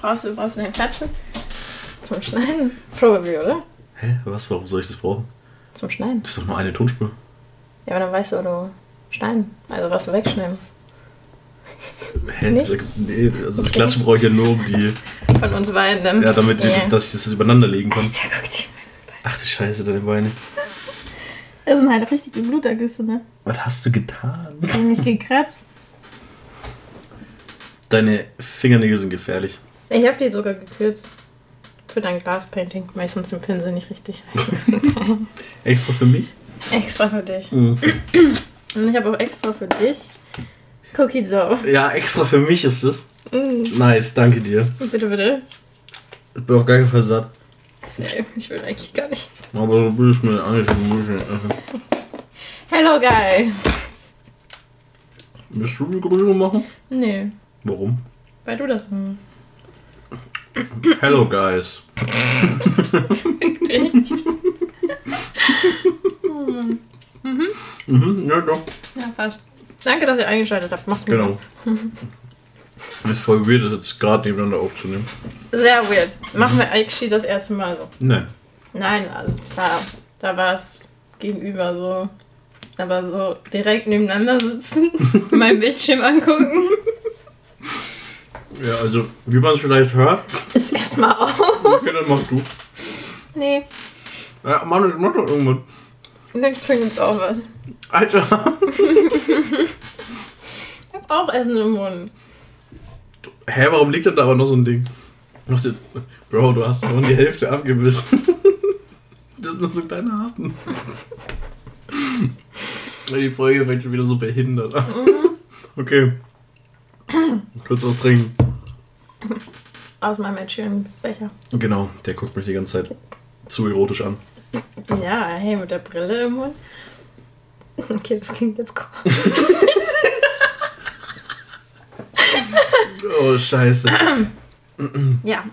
Brauchst du, brauchst du den Klatschen? Zum Schneiden? Probably, oder? Hä? Was? Warum soll ich das brauchen? Zum Schneiden. Das ist doch nur eine Tonspur. Ja, aber dann weißt du, wo du schneiden. Also was du wegschneiden. Hä? Nicht? Das, nee, also das Okay. Klatschen brauche ich ja nur, um die. Von uns beiden dann. Ja, damit ich das, dass ich das übereinander legen kann. Alter, guck dir. Ach du Scheiße, deine Beine. Das sind halt richtige Blutergüsse, ne? Was hast du getan? Die haben mich gekratzt. Deine Fingernägel sind gefährlich. Ich habe die sogar gekürzt. Für dein Glaspainting. Meistens den Pinsel nicht richtig. Extra für mich? extra für dich. Mhm. Und ich habe auch extra für dich Cookie Dough. Ja, extra für mich ist es. Mm, Nice, danke dir. bitte, bitte. Ich bin auf gar keinen Fall satt. Nee, ich will eigentlich gar nicht. Aber du bist mir eigentlich ein bisschen. Hello, Guy. Willst du die Grüße machen? Nee, Warum? weil du das machst. Hello, guys. Mhm, ja, doch. Ja, passt. Danke, dass ihr eingeschaltet habt. Macht's gut. Genau. ist voll weird, das jetzt gerade nebeneinander aufzunehmen. Sehr weird. Machen wir actually das erste Mal so. Nein. Nein, also klar, da war es gegenüber so. Aber so direkt nebeneinander sitzen, mein Bildschirm angucken, Ja, also, wie man es vielleicht hört, ist erstmal auf. okay, dann mach du. Nee, Ja, Mann, ich mach doch irgendwas. ich trinke jetzt auch was. Alter. Ich hab auch Essen im Mund. Hä, warum liegt denn da aber noch so ein Ding? Bro, du hast nur die Hälfte abgebissen. Das ist nur so ein kleiner Happen. Die Folge wird schon wieder so behindert. Okay. Kurz was trinken. Aus meinem schönen Becher. Genau, der guckt mich die ganze Zeit zu erotisch an. Ja, hey, mit der Brille im Mund. Okay, das klingt jetzt komisch. Oh, scheiße. Ja.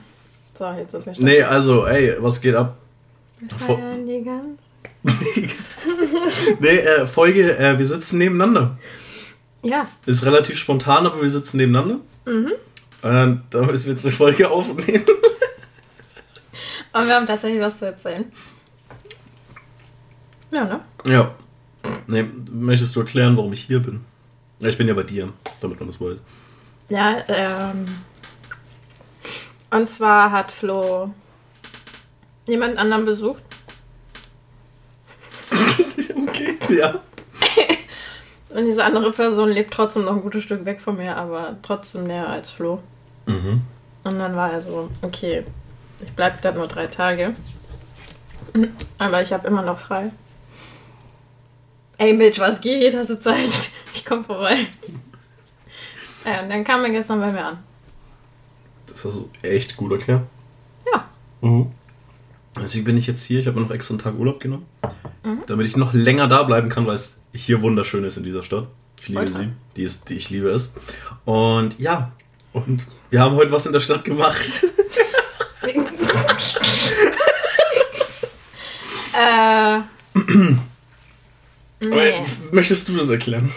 So, jetzt sind wir schon. Nee, also, ey, was geht ab? Vor- Feiern die ganz. nee, äh, Folge, äh, wir sitzen nebeneinander. Ja. Ist relativ spontan, aber wir sitzen nebeneinander. Mhm. Und da müssen wir jetzt eine Folge aufnehmen. Und wir haben tatsächlich was zu erzählen. Ja, ne? Ja. Nee, möchtest du erklären, warum ich hier bin? Ich bin ja bei dir, damit man das weiß. Ja, ähm. Und zwar hat Flo jemand anderen besucht. okay, ja. Und diese andere Person lebt trotzdem noch ein gutes Stück weg von mir, aber trotzdem näher als Flo. Mhm. Und dann war er so, okay, ich bleib da nur drei Tage. Aber ich habe immer noch frei. Ey, Mitch, was geht? Hast du Zeit? Ich komm vorbei. Ja, und dann kam er gestern bei mir an. Das hast du echt gut erklärt. Ja. Mhm. Deswegen bin ich jetzt hier. Ich habe mir noch extra einen Tag Urlaub genommen. Damit ich noch länger da bleiben kann, weil es hier wunderschön ist in dieser Stadt. Ich liebe Ultra. sie. Die ist, die ich liebe es. Und ja. Und wir haben heute was in der Stadt gemacht. äh. nee. Möchtest du das erklären?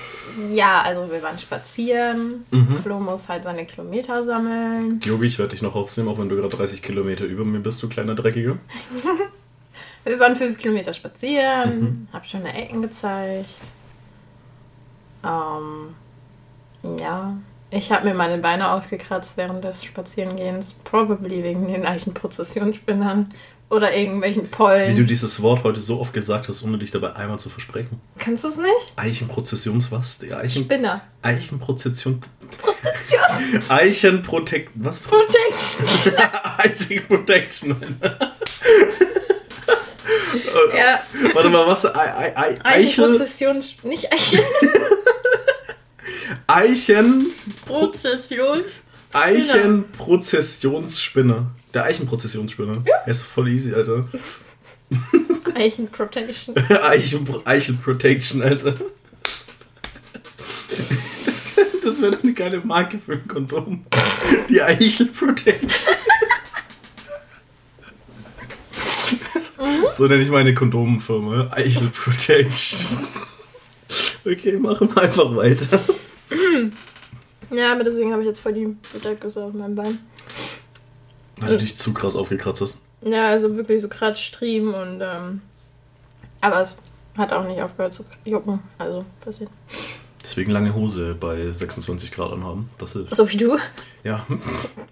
Ja, also wir waren spazieren. Mhm. Flo muss halt seine Kilometer sammeln. Jogi, ich werde dich noch aufsehen, auch wenn du gerade 30 Kilometer über mir bist, du kleiner Dreckiger. Wir waren fünf Kilometer spazieren, Mhm. hab schöne Ecken gezeigt. Ähm, ja, ich habe mir meine Beine aufgekratzt während des Spazierengehens. Probably wegen den Eichenprozessionsspinnern oder irgendwelchen Wie du Pollen. dieses Wort heute so oft gesagt hast, ohne dich dabei einmal zu versprechen. Kannst du es nicht? Eichenprozessions was? Die Eichen Spinner. Eichenprozession. Eichenprotect. Was? Protection. Icing Protection. ja, Warte mal, was? Ei- Ei- Ei- Eichel. Eichenprozession. Nicht Eichen. Eichen. Prozession. Eichenprozessionsspinner. Der Eichenprozessionsspinner. Ja. Er ist voll easy, Alter. Eichenprotection. Eichen, Eichel Protection, Alter. Das, das wäre doch eine geile Marke für ein Kondom. Die Eichel Protection. So nenne ich meine Kondomfirma. Eichel Protection. Okay, machen wir einfach weiter. Ja, aber deswegen habe ich jetzt voll die Buttergüsse auf meinem Bein. Weil du dich zu krass aufgekratzt hast. Ja, also wirklich so Kratzstriemen und ähm, aber es hat auch nicht aufgehört zu jucken. Also passiert. Deswegen lange Hose bei 26 Grad anhaben. Das hilft. So wie du. Ja.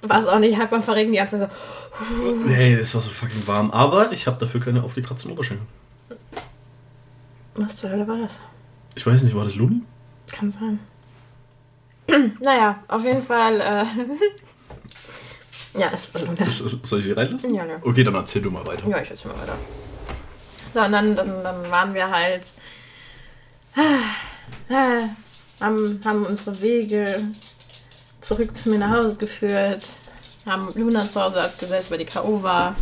War es auch nicht halb am Verrecken die ganze Zeit so. Nee, es war so fucking warm. Aber ich habe dafür keine aufgekratzten Oberschenkel. Was zur Hölle war das? Ich weiß nicht, war das Luni? Kann sein. naja, auf jeden Fall. Äh ja, es war Luna. Soll ich sie reinlassen? Ja, ja. Okay, dann erzähl du mal weiter. Ja, ich erzähl mal weiter. So, und dann, dann, dann waren wir halt. haben, haben unsere Wege zurück zu mir nach Hause geführt. Haben Luna zu Hause abgesetzt, weil die K.O. war.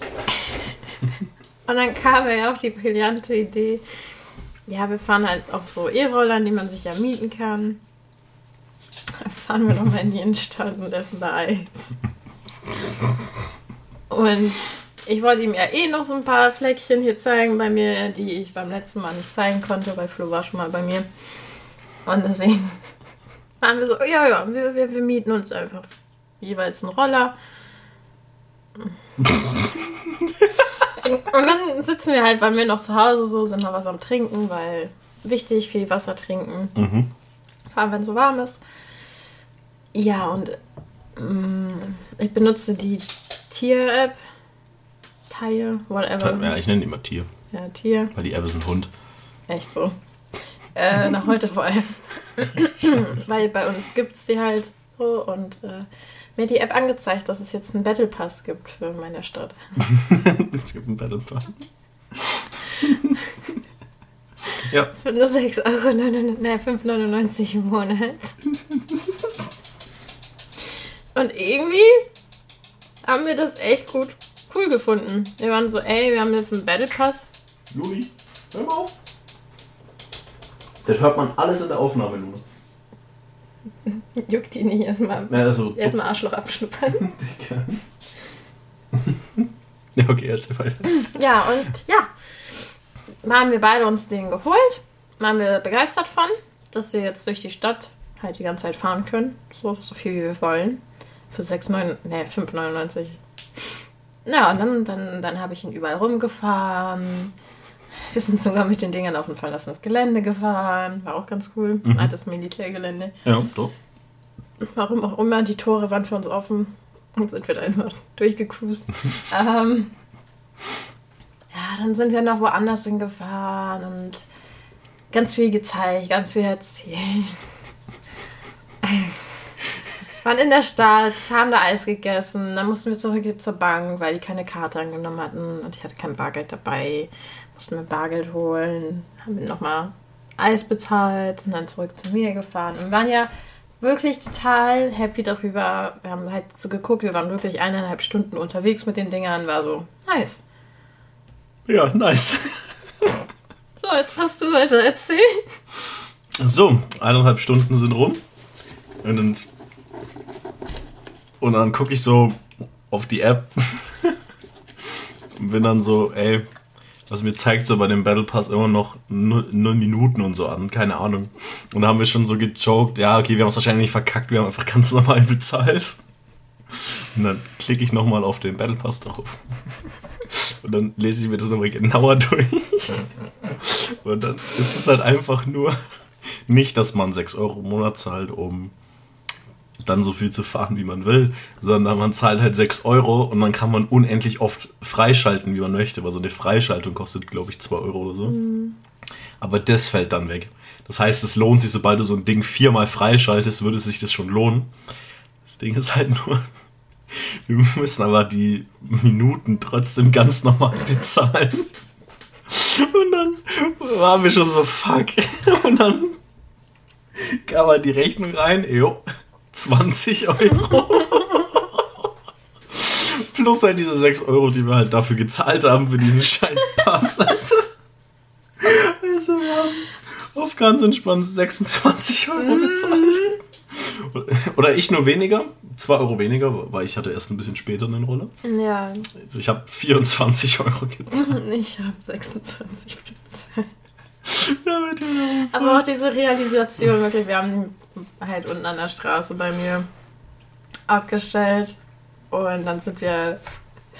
Und dann kam ja auf die brillante Idee. Ja, wir fahren halt auf so E-Rollern, die man sich ja mieten kann. Dann fahren wir nochmal in die Innenstadt und essen da Eis. Und ich wollte ihm ja eh noch so ein paar Fleckchen hier zeigen bei mir, die ich beim letzten Mal nicht zeigen konnte, weil Flo war schon mal bei mir. Und deswegen waren wir so, ja, ja, wir, wir, wir mieten uns einfach jeweils einen Roller. Und dann sitzen wir halt bei mir noch zu Hause so, sind noch was am Trinken, weil wichtig, viel Wasser trinken. Mhm. Vor allem, wenn es so warm ist. Ja, und mm, ich benutze die Tier-App. Tier, whatever. Ja, ich nenne die immer Tier. Ja, Tier. Weil die App ist ein Hund. Echt so. Äh, nach heute vor allem. Weil bei uns gibt es die halt so und äh, mir hat die App angezeigt, dass es jetzt einen Battle Pass gibt für meine Stadt. es gibt einen Battle Pass. ja. Für nur 6,99 Euro, 5,99 im Monat. Und irgendwie haben wir das echt gut cool gefunden. Wir waren so, ey, wir haben jetzt einen Battle Pass. Luli, hör mal auf. Das hört man alles in der Aufnahme, Luna. Juckt die nicht erstmal. Also, Erstmal Arschloch abschnuppern. ja, okay, erzähl weiter. Ja, und ja. Haben wir beide uns den geholt. Waren wir begeistert von, dass wir jetzt durch die Stadt halt die ganze Zeit fahren können. So, so viel wie wir wollen. Für 6,99, ne, 5,99. Ja, und dann, dann, dann habe ich ihn überall rumgefahren. Wir sind sogar mit den Dingern auf ein verlassenes Gelände gefahren. War auch ganz cool. Mhm. Altes Militärgelände. Ja, doch. Warum auch immer, die Tore waren für uns offen. Und sind wir da einfach durchgecruised. ähm, ja, dann sind wir noch woanders hingefahren und ganz viel gezeigt, ganz viel erzählt. Waren in der Stadt, haben da Eis gegessen, dann mussten wir zurück zur Bank, weil die keine Karte angenommen hatten und ich hatte kein Bargeld dabei. Mussten wir Bargeld holen, haben nochmal Eis bezahlt und dann zurück zu mir gefahren und waren ja wirklich total happy darüber. Wir haben halt so geguckt, wir waren wirklich eineinhalb Stunden unterwegs mit den Dingern, war so nice. Ja, nice. So, jetzt hast du weiter erzählt. So, eineinhalb Stunden sind rum. Und dann, und dann gucke ich so auf die App und bin dann so, ey, was mir zeigt so bei dem Battle Pass immer noch null Minuten und so an, keine Ahnung. Und da haben wir schon so gejoked, ja, okay, wir haben es wahrscheinlich nicht verkackt, wir haben einfach ganz normal bezahlt. Und dann klicke ich nochmal auf den Battle Pass drauf. Und dann lese ich mir das nochmal genauer durch. Und dann ist es halt einfach nur nicht, dass man 6 Euro im Monat zahlt, um dann so viel zu fahren, wie man will, sondern man zahlt halt 6 Euro und dann kann man unendlich oft freischalten, wie man möchte, weil so eine Freischaltung kostet, glaube ich, 2 Euro oder so. Aber das fällt dann weg. Das heißt, es lohnt sich, sobald du so ein Ding viermal freischaltest, würde sich das schon lohnen. Das Ding ist halt nur, wir müssen aber die Minuten trotzdem ganz normal bezahlen. Und dann waren wir schon so, fuck. Und dann kam halt die Rechnung rein, jo, 20 Euro. Plus halt diese 6 Euro, die wir halt dafür gezahlt haben, für diesen scheiß Pass. Alter. Also wir haben auf ganz entspannt 26 Euro bezahlt. Oder ich nur weniger, 2 Euro weniger, weil ich hatte erst ein bisschen später einen Roller. Ja, Also ich habe 24 Euro gezahlt. ich habe 26 bezahlt. Aber auch diese Realisation, wirklich, wir haben halt unten an der Straße bei mir abgestellt. Und dann sind wir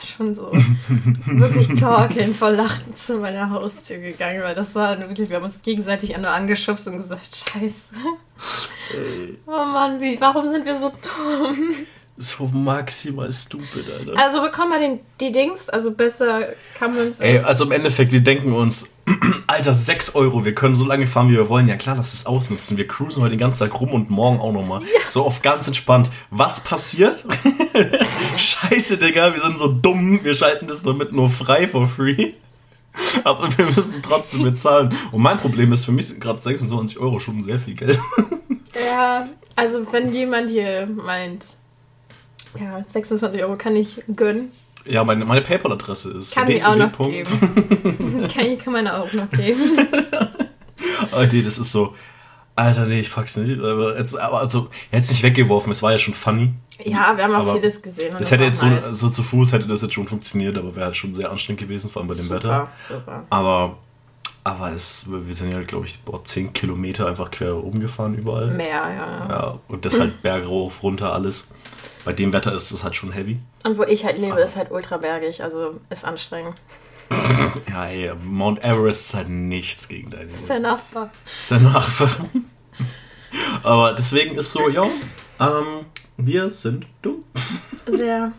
schon so wirklich talking vor Lachen zu meiner Haustür gegangen, weil das war wirklich, wir haben uns gegenseitig nur angeschubst und gesagt, scheiße. Ey. Oh Mann, wie, warum sind wir so dumm? So maximal stupid, Alter. Also bekommen wir den, die Dings, also besser kann man. Ey, also im Endeffekt, wir denken uns, Alter, 6 Euro, wir können so lange fahren, wie wir wollen. Ja klar, lass es ausnutzen. Wir cruisen heute den ganzen Tag rum und morgen auch nochmal. Ja. So auf ganz entspannt. Was passiert? Scheiße, Digga, wir sind so dumm. Wir schalten das damit nur frei for free. Aber wir müssen trotzdem bezahlen. Und mein Problem ist, für mich sind gerade 26 Euro schon sehr viel Geld. Ja, also wenn jemand hier meint, ja, 26 Euro kann ich gönnen. Ja, meine, meine PayPal-Adresse ist. Kann ich auch noch geben. kann ich kann meine auch noch geben. oh nee, das ist so. Alter, nee, ich pack's nicht. Aber jetzt, aber also, jetzt nicht weggeworfen, es war ja schon funny. Ja, wir haben auch vieles gesehen. das hätte jetzt so, so, zu Fuß hätte das jetzt schon funktioniert, aber wäre halt schon sehr anstrengend gewesen, vor allem bei dem super, Wetter. Super. Aber, aber es, wir sind ja, glaube ich, boah, 10 Kilometer einfach quer rumgefahren überall. Mehr, ja. Ja, und das halt bergauf, runter, alles bei dem Wetter ist es halt schon heavy. Und wo ich halt lebe, Aber ist halt ultrabergig, also ist anstrengend. ja, ey, Mount Everest ist halt nichts gegen deine. Ist der Nachbar. Ist der Nachbar. Aber deswegen ist so, ja, ähm, wir sind dumm. Sehr.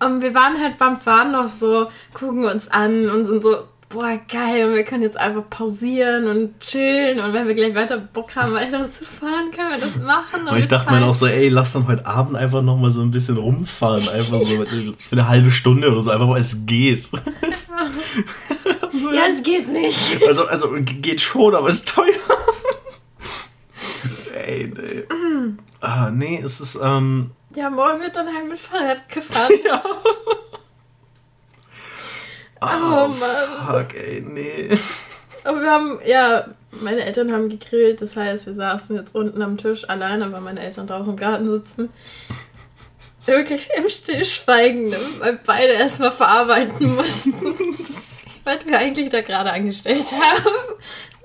und wir waren halt beim Fahren noch so, gucken uns an und sind so, boah, geil, und wir können jetzt einfach pausieren und chillen und wenn wir gleich weiter Bock haben, weiter zu fahren, können wir das machen. Und ich dachte mir auch so, ey, lass dann heute Abend einfach nochmal so ein bisschen rumfahren, einfach so für eine halbe Stunde oder so, einfach weil es geht. so, ja, es geht nicht. Also, also geht schon, aber es ist teuer. ey, nee. Mm. Ah, nee, es ist, ähm... Ja, morgen wird dann halt mit Fahrrad gefahren. ja. Oh, oh Mann. Fuck, ey, nee. Aber wir haben, ja, meine Eltern haben gegrillt, das heißt, wir saßen jetzt unten am Tisch alleine, weil meine Eltern draußen im Garten sitzen. Wirklich im Stillschweigen, ne? weil beide erstmal verarbeiten mussten, was wir eigentlich da gerade angestellt haben.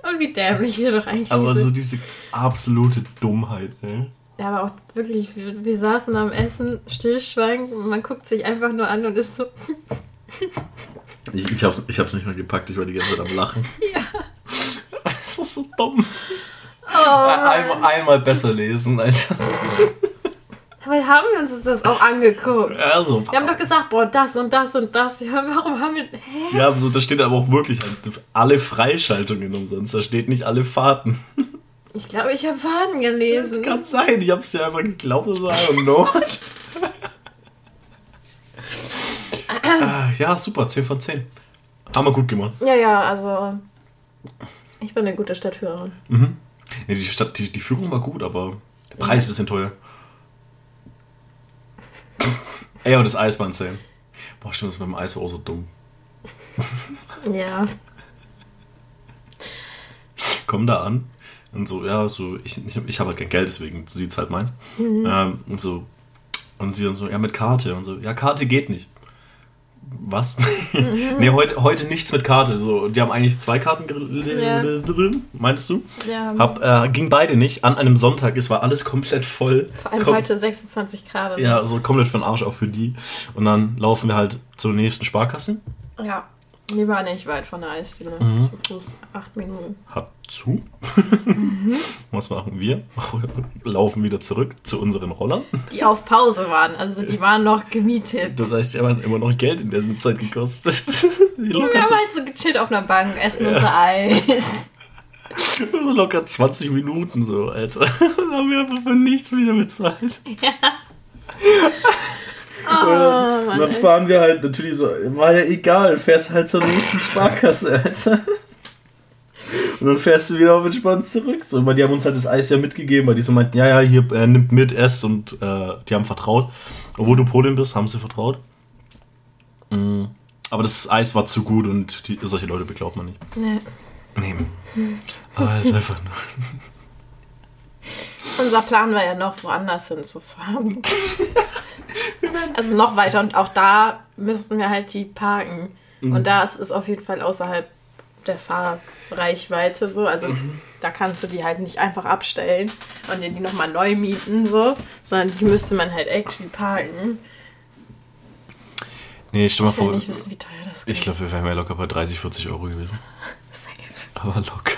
Und wie dämlich wir doch eigentlich Aber sind. so diese absolute Dummheit, ey. Ja, aber auch wirklich, wir, wir saßen am Essen, stillschweigend, und man guckt sich einfach nur an und ist so. Ich, ich, hab's, ich hab's nicht mehr gepackt, ich war die ganze Zeit am Lachen. Ja. Das ist so dumm. Oh, einmal, einmal besser lesen, Alter. Aber haben wir uns das auch angeguckt? Also, wir haben doch gesagt, boah, das und das und das. Ja, warum haben wir. Hä? Ja, so, da steht aber auch wirklich halt alle Freischaltungen umsonst. Da steht nicht alle Fahrten. Ich glaube, ich habe Fahrten gelesen. Das kann sein, ich hab's ja einfach geglaubt, so, I don't know. äh, ja, super, 10 von 10. Haben wir gut gemacht. Ja, ja, also ich bin eine gute Stadtführerin. Mhm. Ja, die, Stadt, die, die Führung war gut, aber der Preis ist ein bisschen teuer. Ey, aber das Eis war insane. Boah, stimmt, das mit dem Eis war auch so dumm. Ja. Komm da an und so, ja, so, ich, ich, ich habe halt kein Geld, deswegen sieht es halt meins. Mhm. Ähm, und so, und sie dann so, ja, mit Karte und so, ja, Karte geht nicht was? Mhm. nee, heute, heute nichts mit Karte. So, die haben eigentlich zwei Karten ja. meinst du? Ja. Hab, äh, ging beide nicht. An einem Sonntag, es war alles komplett voll. Vor allem Kom heute 26 Grad. Ja, so komplett für den Arsch auch für die. Und dann laufen wir halt zur nächsten Sparkasse. Ja. Die war nicht weit von der Eisdiele. Mhm. Zu Fuß acht Minuten. Hat zu. Mhm. Was machen wir? Laufen wieder zurück zu unseren Rollern. Die auf Pause waren. Also die waren noch gemietet. Das heißt, die haben immer noch Geld in der Zeit gekostet. wir haben halt so gechillt auf einer Bank, essen ja. unser Eis. So locker 20 Minuten so, Alter. Dann haben wir einfach für nichts wieder bezahlt. Ja. Oh, und dann fahren wir halt natürlich so, war ja egal, fährst halt zur nächsten Sparkasse, Alter. Und dann fährst du wieder auf entspannt zurück. So, weil die haben uns halt das Eis ja mitgegeben, weil die so meinten, ja, ja, hier, er nimmt mit, esst und äh, die haben vertraut. Obwohl du Polin bist, haben sie vertraut. Mhm. Aber das Eis war zu gut und die, solche Leute beglaubt man nicht. Nee. Nee. Aber es ist einfach nur. Unser Plan war ja noch woanders hinzufahren. also noch weiter und auch da müssten wir halt die parken. Mhm. Und da ist es auf jeden Fall außerhalb der Fahrreichweite so. Also da kannst du die halt nicht einfach abstellen und dir die nochmal neu mieten, so, sondern die müsste man halt actually parken. Nee, stell mal Ich vor, nicht wissen, wie teuer das ich glaube, wir wären ja locker bei 30, 40 Euro gewesen. Aber locker.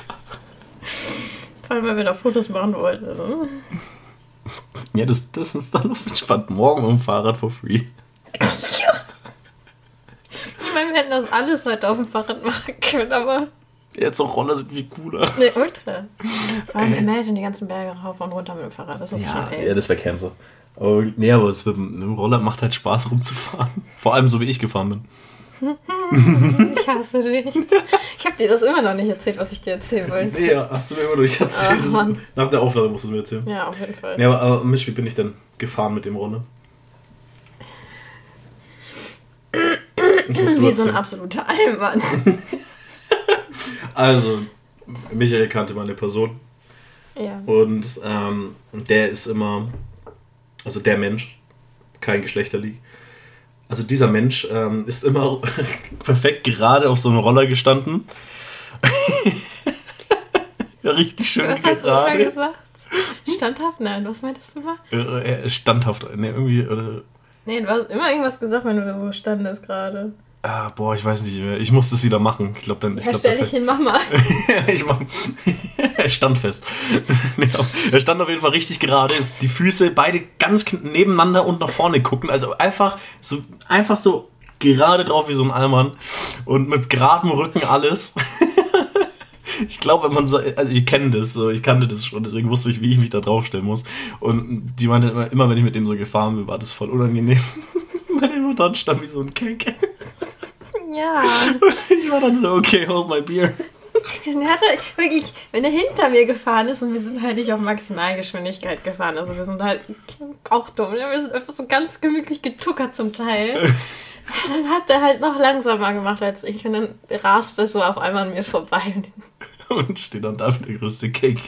Vor allem, weil wir da Fotos machen wollten. Also. Ja, das, das ist dann auf entspannt. Morgen mit dem Fahrrad for free. Ich meine, wir hätten das alles heute auf dem Fahrrad machen können, aber. Jetzt auch Roller sind viel cooler. Ne, ultra. Vor allem, imagine die ganzen Berge rauf und runter mit dem Fahrrad. Das ist Ja, schon ey. ja das wäre Cancer. Aber nee, aber es mit dem mit dem Roller macht halt Spaß rumzufahren. Vor allem so wie ich gefahren bin. Ich hasse dich. Ich habe dir das immer noch nicht erzählt, was ich dir erzählen wollte. Ja, hast du mir immer durch erzählt. Ach, Mann. Nach der Aufnahme musst du es mir erzählen. Ja, auf jeden Fall. Nee, aber, aber Misch, wie bin ich denn gefahren mit dem muss Wie so ein absoluter Allmann. Also, Michael kannte meine Person Ja. und ähm, der ist immer, also der Mensch, kein Geschlechterlieg. Also dieser Mensch ähm, ist immer perfekt gerade auf so einem Roller gestanden. ja, richtig schön Was hast du gerade. gesagt? Standhaft? Nein, was meintest du mal? Äh, äh, standhaft, ne, irgendwie, oder, Nee, du hast immer irgendwas gesagt, wenn du da so standest gerade. Ah, boah, ich weiß nicht mehr. Ich muss das wieder machen. Ich glaube, dann, ich Ja, glaube, stell dich hin, Mama. Ja, ich mach. er stand fest. Er stand auf jeden Fall richtig gerade. Die Füße beide ganz nebeneinander und nach vorne gucken. Also einfach so, einfach so gerade drauf wie so ein Allmann. Und mit geradem Rücken alles. Ich glaube, wenn man so, also ich kenne das, so, ich kannte das schon, deswegen wusste ich, wie ich mich da draufstellen muss. Und die meinte immer, immer wenn ich mit dem so gefahren bin, war das voll unangenehm. Weil der immer dort stand wie so ein Kek. Ja. Ich war dann so, okay, hold my beer. Der hat halt wirklich, wenn er hinter mir gefahren ist und wir sind halt nicht auf Maximalgeschwindigkeit gefahren, also wir sind halt auch dumm, ne? wir sind einfach so ganz gemütlich getuckert zum Teil. Ja, dann hat er halt noch langsamer gemacht als ich und dann rast er so auf einmal an mir vorbei. und steht dann da mit der größte Cake.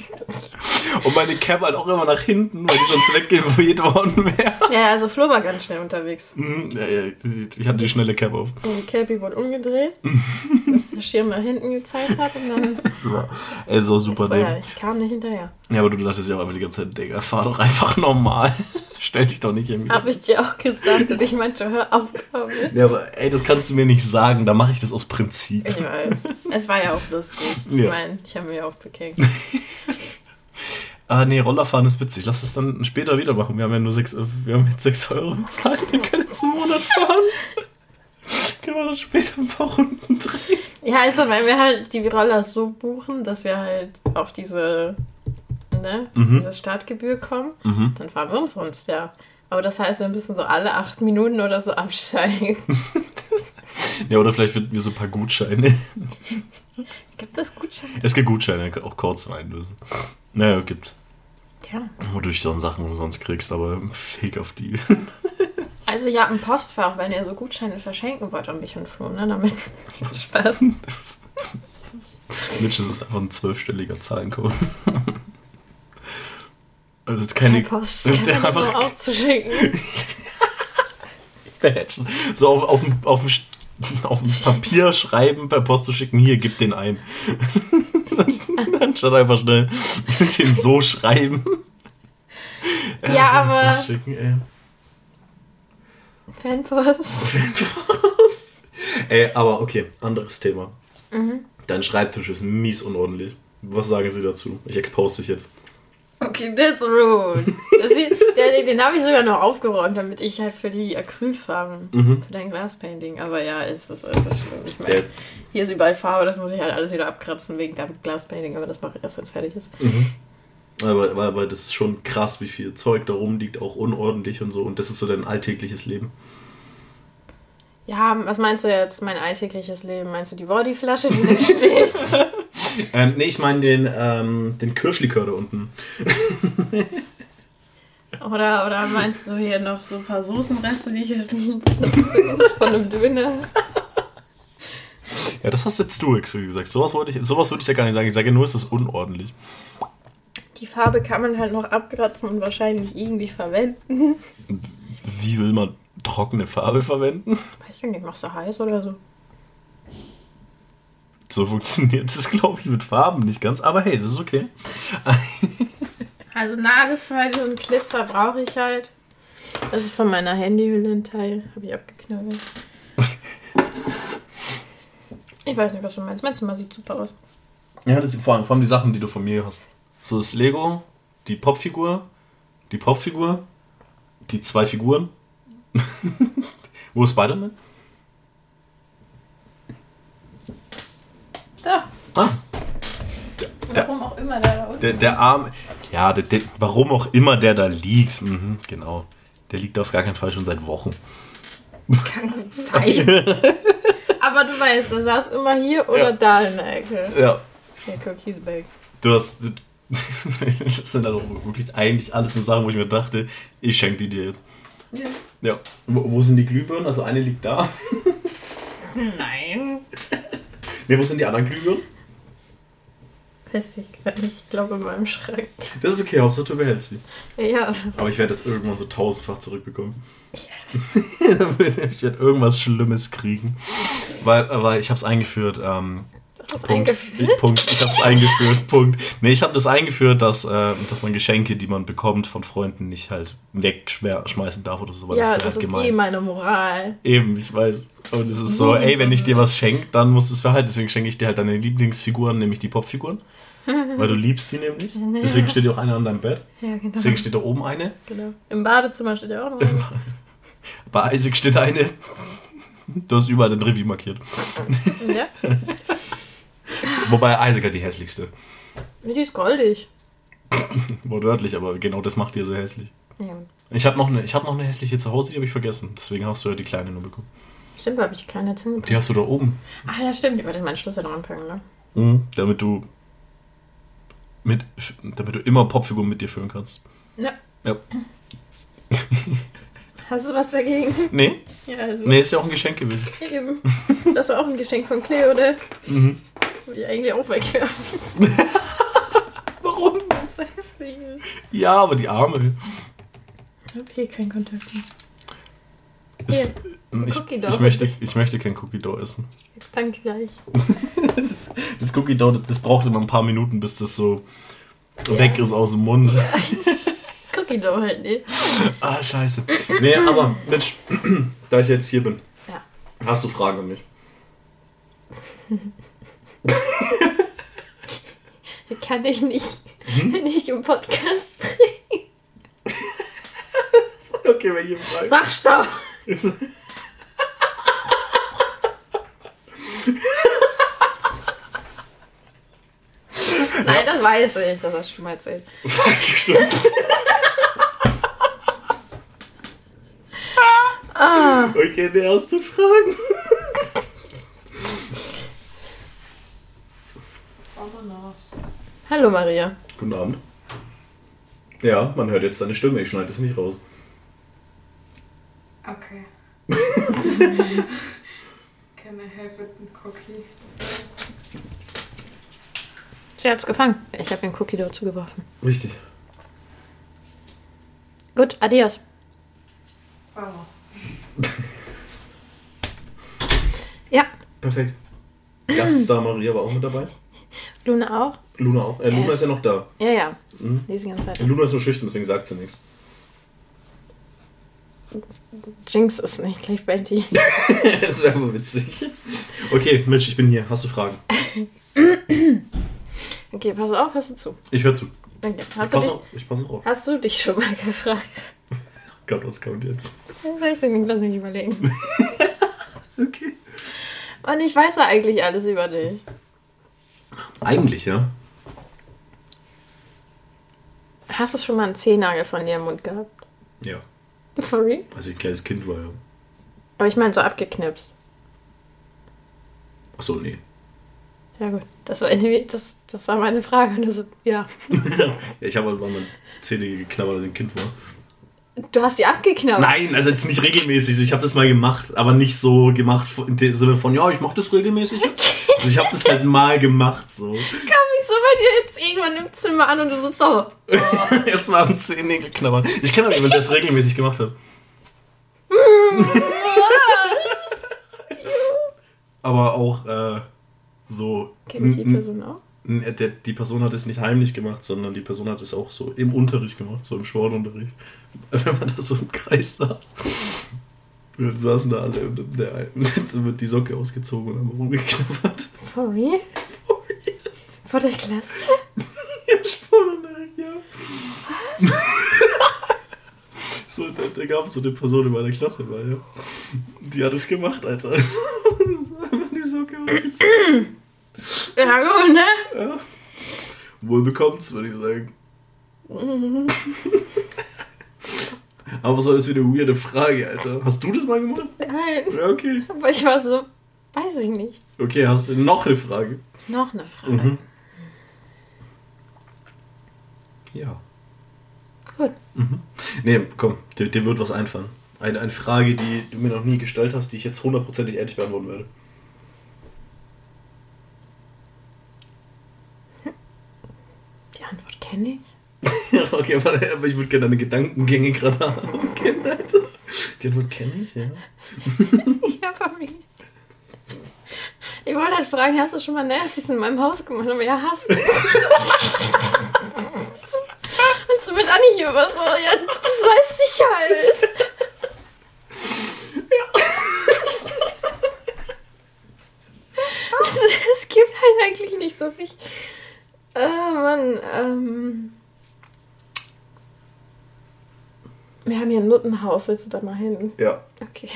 Und meine Cap halt auch immer nach hinten, weil die sonst weggeweht worden wäre. Ja, also Flo war ganz schnell unterwegs. Mhm, ja, ja, ich hatte die schnelle Cap auf. Und die Cappy wurde umgedreht, dass der Schirm nach hinten gezeigt hat und dann Das war, ey, so super Ding. ich kam nicht hinterher. Ja, aber du dachtest ja auch einfach die ganze Zeit, Digga, fahr doch einfach normal. Stell dich doch nicht irgendwie. Hab ich dir auch gesagt und ich meinte, hör auf damit. Ja, aber ey, das kannst du mir nicht sagen, da mache ich das aus Prinzip. Ich weiß. Es war ja auch lustig. Ich Ja. meine, ich habe mir auch bekämpft. Ah, nee, Rollerfahren ist witzig. Lass es dann später wieder machen. Wir haben ja nur 6, wir haben jetzt 6 Euro bezahlt. Wir können jetzt einen Monat fahren. können wir dann später ein paar Runden drehen. Ja, also wenn wir halt die Roller so buchen, dass wir halt auf diese, ne, Mhm. diese Startgebühr kommen, Mhm. dann fahren wir umsonst, ja. Aber das heißt, wir müssen so alle acht Minuten oder so absteigen. Ja, oder vielleicht finden wir so ein paar Gutscheine. Gibt es Gutscheine? Es gibt Gutscheine, auch kurz einlösen. Naja, gibt. Ja. Wodurch du dann Sachen umsonst kriegst, aber fake auf die. Also ja, ein Postfach, wenn ihr so Gutscheine verschenken wollt an mich und Flo, ne, damit Spaß. Mitch, das ist einfach ein zwölfstelliger Zahlencode. Also jetzt keine Per Post kann man einfach- so aufzuschicken. So auf, auf, dem, auf, dem, auf dem Papier schreiben, per Post zu schicken, hier, gib den ein. Anstatt einfach schnell den so schreiben. Ja, so aber- Schicken, ey. Fanpost. ey, aber okay, anderes Thema. Mhm. Dein Schreibtisch ist mies unordentlich. Was sagen Sie dazu? Ich expose dich jetzt. Okay, that's rude. Das sieht, der, den habe ich sogar noch aufgeräumt, damit ich halt für die Acrylfarben, Mhm. für dein Glaspainting, aber ja, es ist, es ist schlimm. Ich meine, hier ist überall Farbe, das muss ich halt alles wieder abkratzen wegen deinem Glaspainting, aber das mache ich erst, wenn es fertig ist. Aber, aber, aber das ist schon krass, wie viel Zeug da rumliegt, auch unordentlich und so. Und das ist so dein alltägliches Leben. Ja, was meinst du jetzt, mein alltägliches Leben? Meinst du die Bodyflasche, die da steht? Ähm, nee, ich meine den, ähm, den Kirschlikör da unten. Oder, oder meinst du hier noch so ein paar Soßenreste, die hier liegen? Von einem Döner? Ja, das hast jetzt du Ex, gesagt. Sowas, wollte ich, sowas würde ich ja gar nicht sagen. Ich sage nur, es ist unordentlich. Die Farbe kann man halt noch abkratzen und wahrscheinlich irgendwie verwenden. Wie will man trockene Farbe verwenden? Weiß ich nicht, machst du heiß oder so? So funktioniert es, glaube ich, mit Farben nicht ganz. Aber hey, das ist okay. Also Nagelfeile und Glitzer brauche ich halt. Das ist von meiner Handyhülle ein Teil. Habe ich abgeknöbelt. Ich weiß nicht, was du meinst. Mein Zimmer sieht super aus. Ja, das sind vor allem, vor allem die Sachen, die du von mir hast. So das Lego, die Popfigur, die Popfigur, die zwei Figuren. Wo ist Spider-Man? Da. Ah, Warum auch immer der da unten. der, der Arm. Ja, der, der, warum auch immer der da liegt. Mhm, genau. Der liegt auf gar keinen Fall schon seit Wochen. kann gut sein. Aber du weißt, er saß immer hier oder Ja. da in der Ecke. Ja. Der Cookies Bag. Du hast. Das sind also wirklich eigentlich alles so Sachen, wo ich mir dachte, ich schenke die dir jetzt. Ja. Ja. Wo, wo sind die Glühbirnen? Also eine liegt da. Nein. Ne, wo sind die anderen Glühbirnen? Weiß ich gerade nicht. Ich glaube in meinem Schrank. Das ist okay, Hauptsache du behältst sie. Ja, Aber ich werde das irgendwann so tausendfach zurückbekommen. ich werde irgendwas Schlimmes kriegen. Weil, weil ich habe es eingeführt. Ähm, ist Punkt. eingeführt. Punkt. Ich habe es eingeführt. Punkt. Nee, ich habe das eingeführt, dass, äh, dass man Geschenke, die man bekommt von Freunden, nicht halt wegschmeißen darf oder so. Weil Ja, wär das halt ist eh meine Moral. Eben, ich weiß. Und es ist so, ey, wenn ich dir was schenke, dann musst du es behalten. Deswegen schenke ich dir halt deine Lieblingsfiguren, nämlich die Popfiguren. Weil du liebst sie nämlich. Deswegen steht ja auch eine an deinem Bett. Ja, genau. Deswegen steht da oben eine. genau. Im Badezimmer steht ja auch noch eine. Bei Isaac steht eine. Du hast überall den Review markiert. ja? Wobei hat die hässlichste. Die ist goldig. Wortwörtlich, aber genau das macht ja so hässlich. Ja. Ich habe noch, eine- ich hab noch eine hässliche zu Hause, die habe ich vergessen. Deswegen hast du ja die kleine nur bekommen. Stimmt, wo habe ich die kleine hingepackt? Die hast du da oben. Ach ja, stimmt. Ich wollte meinen Schlüssel noch anpacken, ne? Mhm. Damit du mit, damit du immer Popfiguren mit dir führen kannst. Ja. Ja. Hast du was dagegen? Nee? Ja, also. Nee, ist ja auch ein Geschenk gewesen. Eben. Das war auch ein Geschenk von Cleo, oder? Mhm. Die eigentlich auch wegwerfen. Warum? Das ist hässlich. Ja, aber die Arme. Okay, kein Kontakt mehr. Ist, ich, Cookie Dough ich, möchte, ich möchte kein Cookie Dough essen. Danke gleich. Das Cookie Dough, das- braucht immer ein paar Minuten, bis das so Ja. weg ist aus dem Mund. Cookie Dough halt nicht. Ah, scheiße. Nee, aber Mensch, da ich jetzt hier bin, Ja. hast du Fragen an mich? Kann ich nicht, Hm? nicht im Podcast bringen. Okay, welche Fragen? Sag stopp! Nein, das weiß ich. Das hast du schon mal erzählt. Fuck, stimmt. Ah. Okay, der erste Fragen. Hallo Maria. Guten Abend. Ja, man hört jetzt deine Stimme, ich schneide es nicht raus. Okay. Can I have it in cookie? Sie hat's gefangen. Ich habe den Cookie Dough zugeworfen. Richtig. Gut, adios. Vamos. Ja, Perfekt. Gaststar Maria war auch mit dabei. Luna auch? Luna auch. Äh, Luna Yes. ist ja noch da. Ja, ja. Mhm. Die ist die ganze Zeit. Luna ist nur schüchtern, deswegen sagt sie nichts. Jinx ist nicht gleich Betty. das wäre aber witzig. Okay, Mitch, ich bin hier. Hast du Fragen? Okay, pass auf, hörst du zu. Ich höre zu. Danke. Ich Hast du, pass dich, auf. Ich pass auf. hast du dich schon mal gefragt? Gott, was kommt jetzt? Weiß ich nicht, lass mich überlegen. Okay. Und ich weiß ja eigentlich alles über dich. Eigentlich, ja. Hast du schon mal einen Zehennagel von dir im Mund gehabt? Ja. For real? Als ich ein kleines Kind war, ja. Aber ich meine so abgeknipst. Achso, nee. Ja gut, das war, das, das war meine Frage. Und du so, ja. ja, ich habe halt mal meine Zähne geknabbert, als ich ein Kind war. Du hast die abgeknappt. Nein, also jetzt nicht regelmäßig. Ich habe das mal gemacht, aber nicht so gemacht in dem Sinne von, ja, ich mache das regelmäßig. Also ich habe das halt mal gemacht, so. Kam ich so bei dir jetzt irgendwann im Zimmer an und du sitzt da so. Erstmal am Zehennägel knabbern. Ich kenne aber der das regelmäßig gemacht hat. aber auch, äh, so. Kenne ich die Person auch? Der, die Person hat es nicht heimlich gemacht, sondern die Person hat es auch so im Unterricht gemacht, so im Sportunterricht. Wenn man da so im Kreis saß. Und dann saßen da alle und der, dann wird die Socke ausgezogen und haben rumgeknabbert. For real? Vor der Klasse? Ja, Sportunterricht, ja. so, da, da gab es so eine Person in meiner Klasse, war, ja. Die hat es gemacht, Alter. Einfach die Socke ausgezogen. Ja, gut, ne? Ja. Wohl bekommt's, würde ich sagen. Aber was war das für eine weirde Frage, Alter? Hast du das mal gemacht? Nein. Ja, okay. Aber ich war so, weiß ich nicht. Okay, hast du noch eine Frage? Noch eine Frage. Mhm. Ja. Gut. Mhm. Nee, komm, dir, dir wird was einfallen. Eine, eine Frage, die du mir noch nie gestellt hast, die ich jetzt hundertprozentig ehrlich beantworten werde. Die Antwort kenne ich. Ja, okay, aber, aber ich würde gerne deine Gedankengänge gerade haben. Alter. Die Antwort kenne ich, ja. Ja, Familie. Ich wollte halt fragen, hast du schon mal Nasties in meinem Haus gemacht? Aber ja, hast du. Willst du mit Anni hier was? Oh, ja, das weiß ich halt. Es, es gibt halt eigentlich nichts, was ich. Äh, Mann, ähm. Wir haben hier ein Nuttenhaus, willst du da mal hin? Ja. Okay.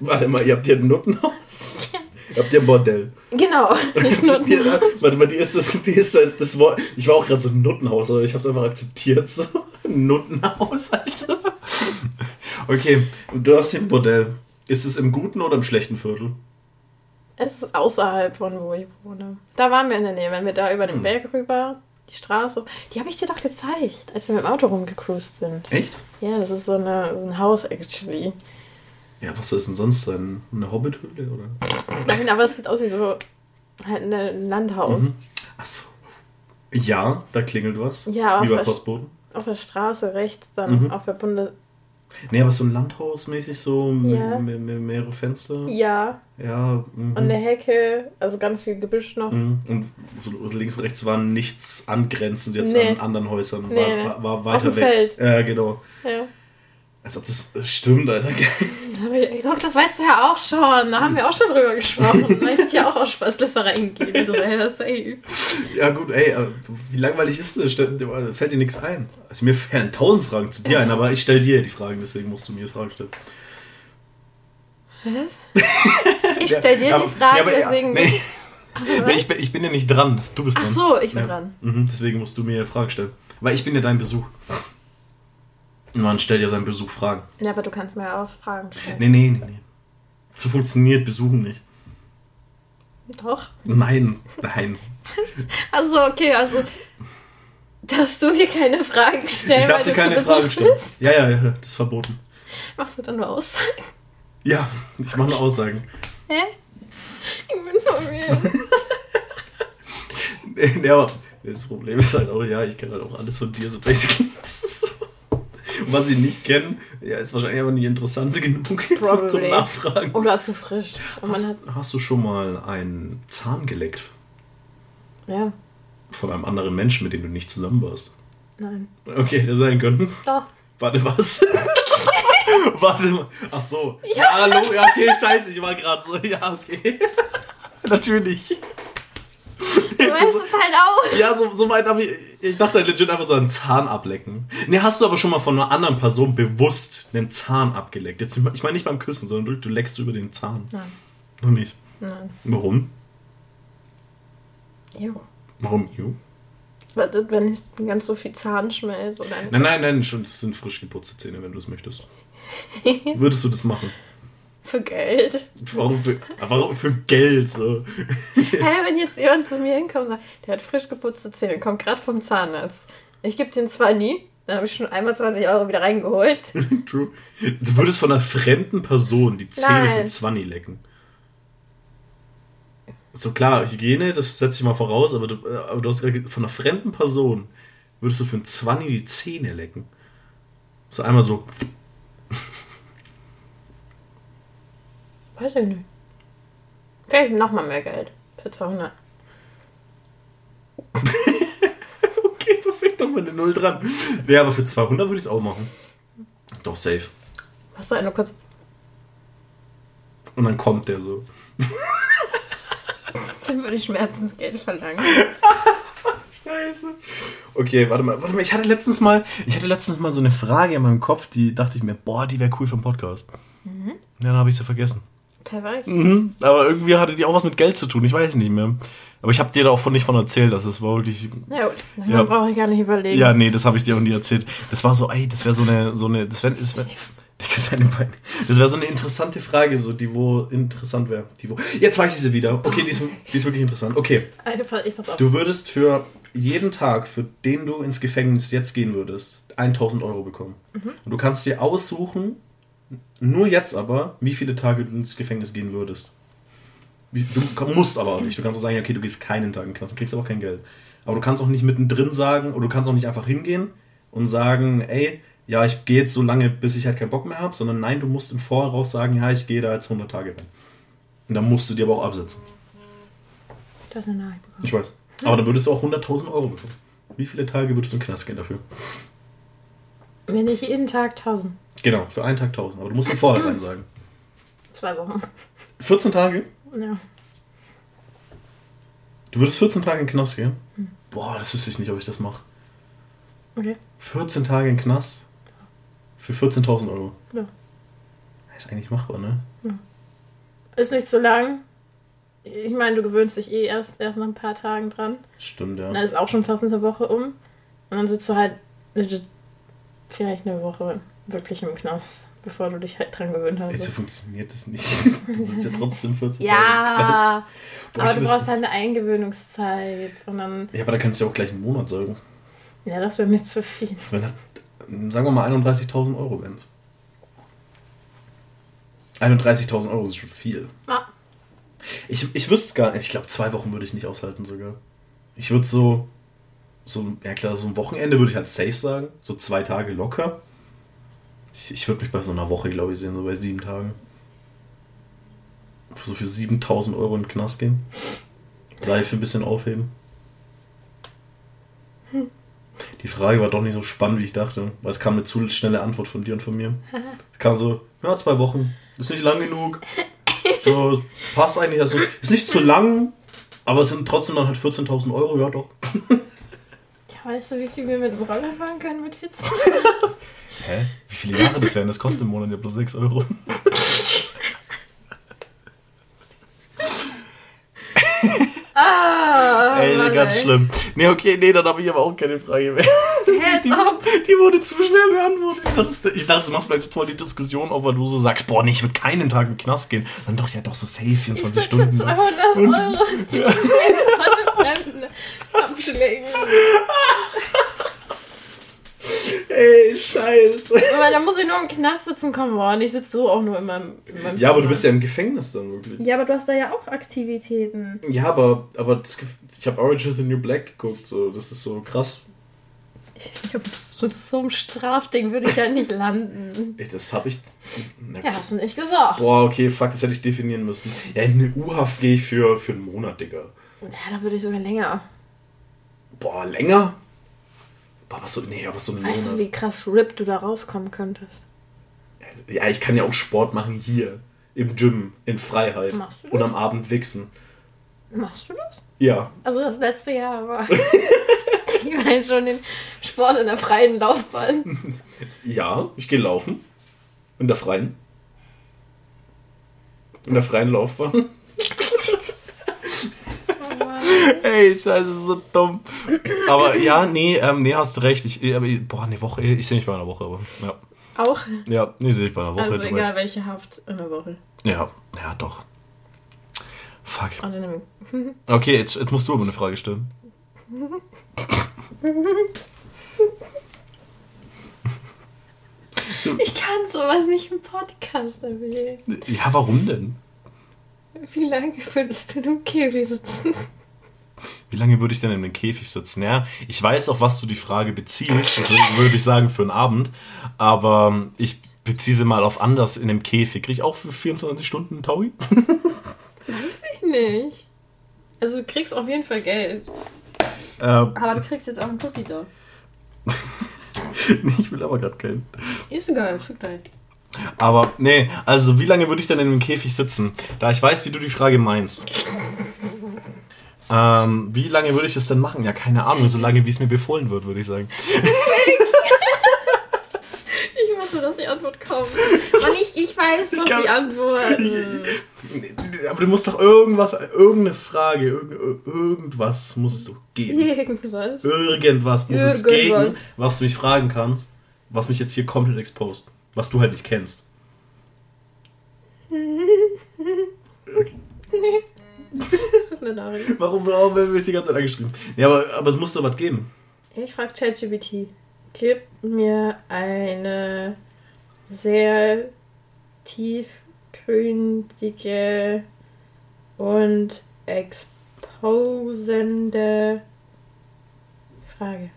Warte mal, ihr habt hier ein Nuttenhaus? Ihr habt hier ein Bordell. Genau, nicht Nuttenhaus. warte mal, die ist das, die ist das Wort. Ich war auch gerade so ein Nuttenhaus, aber ich habe es einfach akzeptiert. So. Ein Nuttenhaus, Alter. Okay, du hast hier ein Bordell. Ist es im guten oder im schlechten Viertel? Es ist außerhalb von wo ich wohne. Da waren wir in der Nähe, wenn wir da über den Hm. Berg rüber, die Straße. Die habe ich dir doch gezeigt, als wir mit dem Auto rumgecruised sind. Echt? Ja, das ist so, eine, so ein Haus, actually. Ja, was soll es denn sonst sein? Eine Hobbithöhle oder? Nein, aber es sieht aus wie so halt ein Landhaus. Mhm. Achso. Ja, da klingelt was. Ja, Wie bei Postboten. Auf der Straße rechts, dann Mhm. auf der Bunde. Nee, aber so ein Landhaus-mäßig so, Ja. mit, mit mehrere Fenster. Ja, Ja. mhm. und eine Hecke, also ganz viel Gebüsch noch. Mhm. Und so links und rechts war nichts angrenzend jetzt Nee. an anderen Häusern. War, Nee, war, war Auf weiter dem weg. Feld. Ja, genau. Ja. Als ob das stimmt, Alter. Ich glaube, das weißt du ja auch schon. Da haben wir auch schon drüber gesprochen. Da hätte ja auch aus Spaßliste reingehen. Du ja, safe. Ja, gut, ey, wie langweilig ist das? Fällt dir nichts ein? Also mir fällen tausend Fragen zu dir ein, aber ich stelle dir die Fragen, deswegen musst du mir Fragen stellen. Was? Ich stell dir aber- die Fragen, ja, aber ja, deswegen. nee, nee, ich, bin, ich bin ja nicht dran, du bist dran. Ach so, ich bin Ja. dran. Mhm, deswegen musst du mir Fragen stellen. Weil ich bin ja dein Besuch. Man stellt ja seinen Besuch Fragen. Ja, aber du kannst mir ja auch Fragen stellen. Nee, nee, nee, nee. So funktioniert Besuchen nicht. Doch. Nein, nein. Also okay, also darfst du mir keine Fragen stellen, Ich darf dir du keine Fragen stellen. bist? Ja, ja, ja, das ist verboten. Machst du dann nur Aussagen? Ja, ich mache nur Aussagen. Hä? Ich bin verwirrt. Nee, aber das Problem ist halt auch, ja, ich kenne halt auch alles von dir, so basically. Das ist so. Was ich nicht kenne, ja, ist wahrscheinlich aber nicht interessant genug zum. Nachfragen. Oder zu frisch. Und man hat, Hast, hast du schon mal einen Zahn geleckt ja, von einem anderen Menschen, mit dem du nicht zusammen warst? nein. Okay, der sein können. Doch. Warte, was? Warte mal. Ach so. Ja, hallo. Ja, okay, scheiße, ich war gerade so. Ja, okay. Natürlich. Du weißt es halt auch. Ja, so, so weit habe ich. Ich dachte legit einfach so einen Zahn ablecken. Ne, hast du aber schon mal von einer anderen Person bewusst einen Zahn abgeleckt? Jetzt, ich meine nicht beim Küssen, sondern du, du leckst über den Zahn. Nein. Noch nicht. Nein. Warum? Jo. Warum? Jo. Was ist, wenn ich ganz so viel Zahnschmelz oder Nein, nein, nein, schon, das sind frisch geputzte Zähne, wenn du es möchtest. Würdest du das machen? Für Geld? Warum für, warum für Geld? So? Hä, wenn jetzt jemand zu mir hinkommt und sagt, der hat frisch geputzte Zähne, kommt gerade vom Zahnarzt. Ich gebe den zwar nie, dann habe ich schon einmal 20 Euro wieder reingeholt. True. Du würdest von einer fremden Person die Zähne Nein. von Zwanni lecken. So klar, Hygiene, das setze ich mal voraus, aber du, aber du hast gerade ge- von einer fremden Person würdest du für einen Zwanni die Zähne lecken. So einmal so. Weiß ich nicht. Vielleicht nochmal mehr Geld. Für 200. okay, perfekt, dann eine Null dran. Nee, aber für 200 würde ich es auch machen. Doch, safe. Hast du eine kurz. Und dann kommt der so. Dann würde ich Schmerzensgeld verlangen. Scheiße. Okay, warte mal, warte mal. Ich hatte letztens mal, ich hatte letztens mal so eine Frage in meinem Kopf, die dachte ich mir, boah, die wäre cool für einen Podcast. Ja, dann habe ich sie vergessen. Perfekt. Mhm. Aber irgendwie hatte die auch was mit Geld zu tun, ich weiß nicht mehr. Aber ich habe dir da auch von nicht von erzählt, dass es war wirklich. Ja gut, Ja. brauche ich gar nicht überlegen. Ja, nee, das habe ich dir auch nie erzählt. Das war so, ey, das wäre so eine, so eine, das wäre, das wäre. Das wäre so eine interessante Frage, so die wo interessant wäre, die wo. Jetzt weiß ich sie wieder. Okay, die ist, die ist wirklich interessant. Okay, ich pass auf. du würdest für jeden Tag, für den du ins Gefängnis jetzt gehen würdest, 1000 Euro bekommen. Und du kannst dir aussuchen, nur jetzt aber, wie viele Tage du ins Gefängnis gehen würdest. Du musst aber auch nicht. Du kannst auch sagen, okay, du gehst keinen Tag in den Knast, dann kriegst aber auch kein Geld. Aber du kannst auch nicht mittendrin sagen, oder du kannst auch nicht einfach hingehen und sagen, ey, ja, ich gehe jetzt so lange, bis ich halt keinen Bock mehr habe, sondern nein, du musst im Voraus sagen, ja, ich gehe da jetzt 100 Tage rein. Und dann musst du dir aber auch absetzen. Das ist eine Nachricht bekommen. Ich weiß. Aber dann würdest du auch 100.000 Euro bekommen. Wie viele Tage würdest du in den Knast gehen dafür? Wenn ich jeden Tag 1000. Genau, für einen Tag 1000. Aber du musst im Vorhinein sagen. Zwei Wochen. 14 Tage? Ja. Du würdest 14 Tage in den Knast gehen? Boah, das wüsste ich nicht, ob ich das mache. Okay. 14 Tage in den Knast? Für 14.000 Euro? Ja. Ist eigentlich machbar, ne? Ist nicht so lang. Ich meine, du gewöhnst dich eh erst, erst nach ein paar Tagen dran. Stimmt, ja. Dann ist auch schon fast eine Woche um. Und dann sitzt du halt vielleicht eine Woche wirklich im Knast, bevor du dich halt dran gewöhnt hast. So funktioniert das nicht. Du sitzt ja trotzdem 14 Tage im ja, Boah, aber du brauchst halt eine Eingewöhnungszeit. Und dann, Ja, aber da kannst du ja auch gleich einen Monat sagen. ja, das wäre mir zu viel. Das wären halt, sagen wir mal 31.000 Euro wären. 31.000 Euro ist schon viel. Ah, Ich, ich wüsste gar nicht. Ich glaube, zwei Wochen würde ich nicht aushalten sogar. Ich würde so, so, ja klar, so ein Wochenende würde ich halt safe sagen. So zwei Tage locker. Ich, ich würde mich bei so einer Woche, glaube ich, sehen, so bei sieben Tagen. So für 7000 Euro in den Knast gehen. Seife ein bisschen aufheben. Die Frage war doch nicht so spannend, wie ich dachte, weil es kam eine zu schnelle Antwort von dir und von mir. Es kam so, ja, zwei Wochen, ist nicht lang genug. So, es passt eigentlich, also ist nicht zu lang, aber es sind trotzdem dann halt 14.000 Euro, ja doch. ja, weißt du, wie viel wir mit dem Roller fahren können mit 14? Hä? Wie viele Jahre das wären? Das kostet im Monat ja bloß 6 Euro. Ah, ey, Mann, ganz ey. schlimm. Nee, okay, nee, dann habe ich aber auch keine Frage mehr. Die, die wurde zu schnell beantwortet. Ich dachte, ich dachte, du machst vielleicht voll die Diskussion auf, weil du so sagst, boah, nee, ich würde keinen Tag in den Knast gehen. Dann doch, ja, doch so safe, 24 Ich Stunden. für 200 Und- Euro zu Ja. Fremden abschlägen. Ey, scheiße. Aber dann muss ich nur im Knast sitzen, komm on. Ich sitze so auch nur in meinem, in meinem Ja, aber du bist ja im Gefängnis dann wirklich. Ja, aber du hast da ja auch Aktivitäten. Ja, aber, aber das, ich habe Orange is the New Black geguckt, so, das ist so krass. Ich glaube, so, so ein Strafding würde ich halt nicht landen. Ey, das habe ich. Na, Ja, hast du nicht gesagt. Boah, okay, fuck, das hätte ich definieren müssen. Ja, in eine U-Haft gehe ich für, für einen Monat, Digga. Ja, da würde ich sogar länger. Boah, länger? Boah, was so, nee, aber so einen Weißt du, Monat. wie krass RIP du da rauskommen könntest? Ja, ich kann ja auch Sport machen hier. Im Gym, in Freiheit. Machst du Und am Abend wichsen. Machst du das? Ja. Also das letzte Jahr war. ich meine schon den Sport in der freien Laufbahn. Ja, ich gehe laufen. In der freien. In der freien Laufbahn. Ey, scheiße, ist so dumm. Aber ja, nee, ähm, nee, hast recht. Ich, aber, boah, eine Woche, ich sehe mich bei einer Woche, aber ja. Auch? Ja, nee, sehe ich bei einer Woche. Also du egal welche Haft in der Woche. Ja, ja, doch. Fuck. Okay, jetzt, jetzt musst du aber eine Frage stellen. Ich kann sowas nicht im Podcast erwähnen. Ja, warum denn? Wie lange würdest du im Käfig sitzen? Wie lange würde ich denn in einem Käfig sitzen? Ja, ich weiß, auf was du die Frage beziehst, deswegen würde ich sagen für einen Abend. Aber ähm, ich beziehe sie mal auf anders in einem Käfig. Krieg ich auch für 24 Stunden einen Taui? Weiß ich nicht. Also du kriegst auf jeden Fall Geld. Ähm, Aber du kriegst jetzt auch einen Cookie da. nee, ich will aber gerade keinen. Ist egal, schick gleich. Aber nee, also wie lange würde ich denn in dem Käfig sitzen? Da ich weiß, wie du die Frage meinst. Ähm, wie lange würde ich das denn machen? Ja, keine Ahnung, so lange wie es mir befohlen wird, würde ich sagen. Ich wusste, dass die Antwort kommt. Mann, ich, ich weiß doch die Antworten. Aber du musst doch irgendwas, irgendeine Frage, irgend, irgendwas muss es doch geben. Irgendwas. Irgendwas muss es Irgendwas. geben, was du mich fragen kannst, was mich jetzt hier komplett exposed. Was du halt nicht kennst. Das ist eine Nachricht. Warum, warum bin ich die ganze Zeit angeschrieben? Ja, aber, aber es muss doch was geben. Ich frage ChatGPT. Gib mir eine sehr tiefgründige und exposende Frage.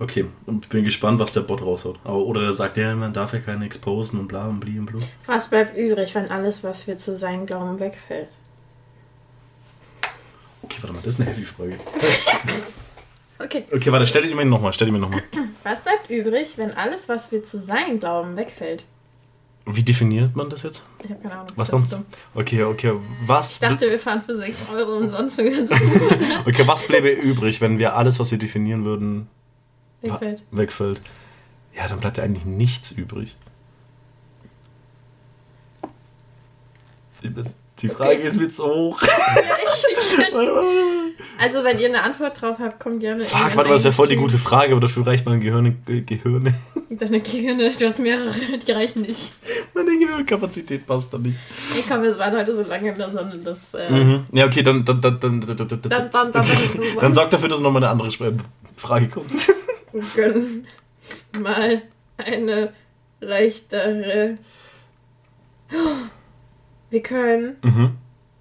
Okay, und bin gespannt, was der Bot raushaut. Aber, oder der sagt, ja, man darf ja keine exposen und bla und bli und blu. Was bleibt übrig, wenn alles, was wir zu sein glauben, wegfällt? Okay, warte mal, das ist eine heavy Frage. Okay. Okay, warte, stell die mir nochmal, stell die mir nochmal. Was bleibt übrig, wenn alles, was wir zu sein glauben, wegfällt? Wie definiert man das jetzt? Ich habe keine Ahnung. Was kommt? Okay, okay, was, Ich dachte, wir fahren für 6 Euro umsonst okay, was bleibe übrig, wenn wir alles, was wir definieren würden, wegfällt. wegfällt? Ja, dann bleibt ja eigentlich nichts übrig. Die Frage ist mir zu hoch. Also, wenn ihr eine Antwort drauf habt, kommt gerne. Fuck, warte mal, das wäre voll die gute Frage, aber dafür reicht mein Gehirn, äh, Gehirne. Deine Gehirne, du hast mehrere, die reichen nicht. Meine Gehirnkapazität passt da nicht. Ich komm, wir waren heute so lange in der Sonne, dass. Äh, Mhm. Ja, okay, dann, dann, dann, dann, dann, dann, dann, Dann, dann, dann, dann sorg dafür, dass nochmal eine andere Frage kommt. Wir können mal eine leichtere. Wir können, Mhm.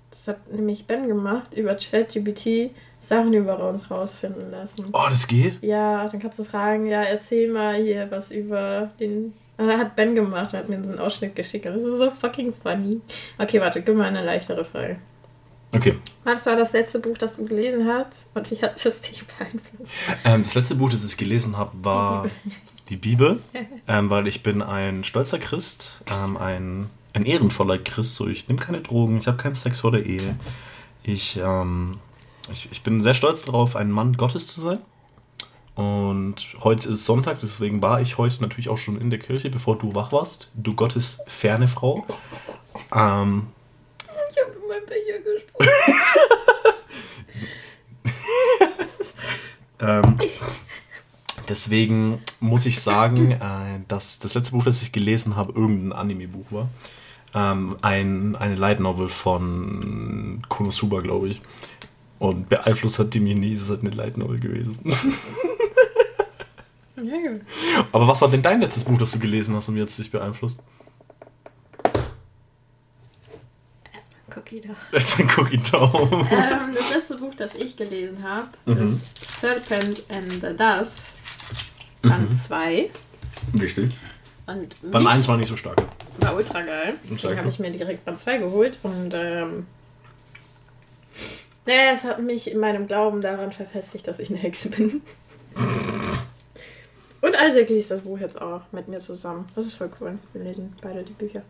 das hat nämlich Ben gemacht, über ChatGPT Sachen über uns rausfinden lassen. Oh, das geht? Ja, dann kannst du fragen, ja, erzähl mal hier was über den. Ah, hat Ben gemacht, hat mir so einen Ausschnitt geschickt. Das ist so fucking funny. Okay, warte, gib mal eine leichtere Frage. Okay. Was war das letzte Buch, das du gelesen hast? Und wie hat das dich beeinflusst? Ähm, das letzte Buch, das ich gelesen habe, war die Bibel, ähm, weil ich bin ein stolzer Christ, ähm, ein, ein ehrenvoller Christ. So, ich nehme keine Drogen, ich habe keinen Sex vor der Ehe. Ich, ähm, ich, ich bin sehr stolz darauf, ein Mann Gottes zu sein. Und heute ist Sonntag, deswegen war ich heute natürlich auch schon in der Kirche, bevor du wach warst. Du Gottes ferne Frau. Ähm, mein Becher gesprochen. Ähm, deswegen muss ich sagen, äh, dass das letzte Buch, das ich gelesen habe, irgendein Anime-Buch war. Ähm, ein, eine Light Novel von Konosuba, glaube ich. Und beeinflusst hat die mich nie, es ist halt eine Light Novel gewesen. Aber was war denn dein letztes Buch, das du gelesen hast und wie hat es dich beeinflusst? Cookie da. Jetzt ein Cookie Down. ähm, das letzte Buch, das ich gelesen habe, Mhm. ist Serpent and the Dove. Band 2. Richtig. Und Band mich- 1 war nicht so stark. war ultra geil. Deswegen habe ich mir direkt Band 2 geholt. Und ähm, naja, es hat mich in meinem Glauben daran verfestigt, dass ich eine Hexe bin. Und Isaac liest das Buch jetzt auch mit mir zusammen. Das ist voll cool. Wir lesen beide die Bücher.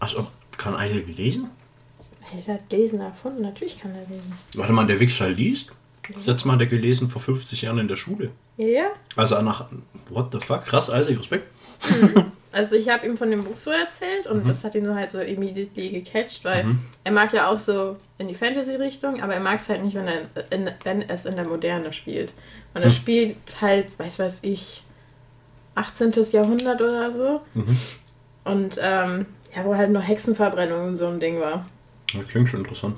Achso, kann einer gelesen? Hey, der hat Lesen erfunden. Natürlich kann er lesen. Warte mal, der Wichser liest? Letzte Mal hat er gelesen vor 50 Jahren in der Schule. Ja, ja. Also nach. What the fuck? Krass, also Respekt. Also ich habe ihm von dem Buch so erzählt und das hat ihn so halt so immediately gecatcht, weil Mhm. er mag ja auch so in die Fantasy-Richtung, aber er mag es halt nicht, wenn, er in, wenn es in der Moderne spielt. Und er Mhm. spielt halt, weiß weiß ich, 18. Jahrhundert oder so. Mhm. Und ähm, ja, wo halt noch Hexenverbrennung und so ein Ding war. Das klingt schon interessant.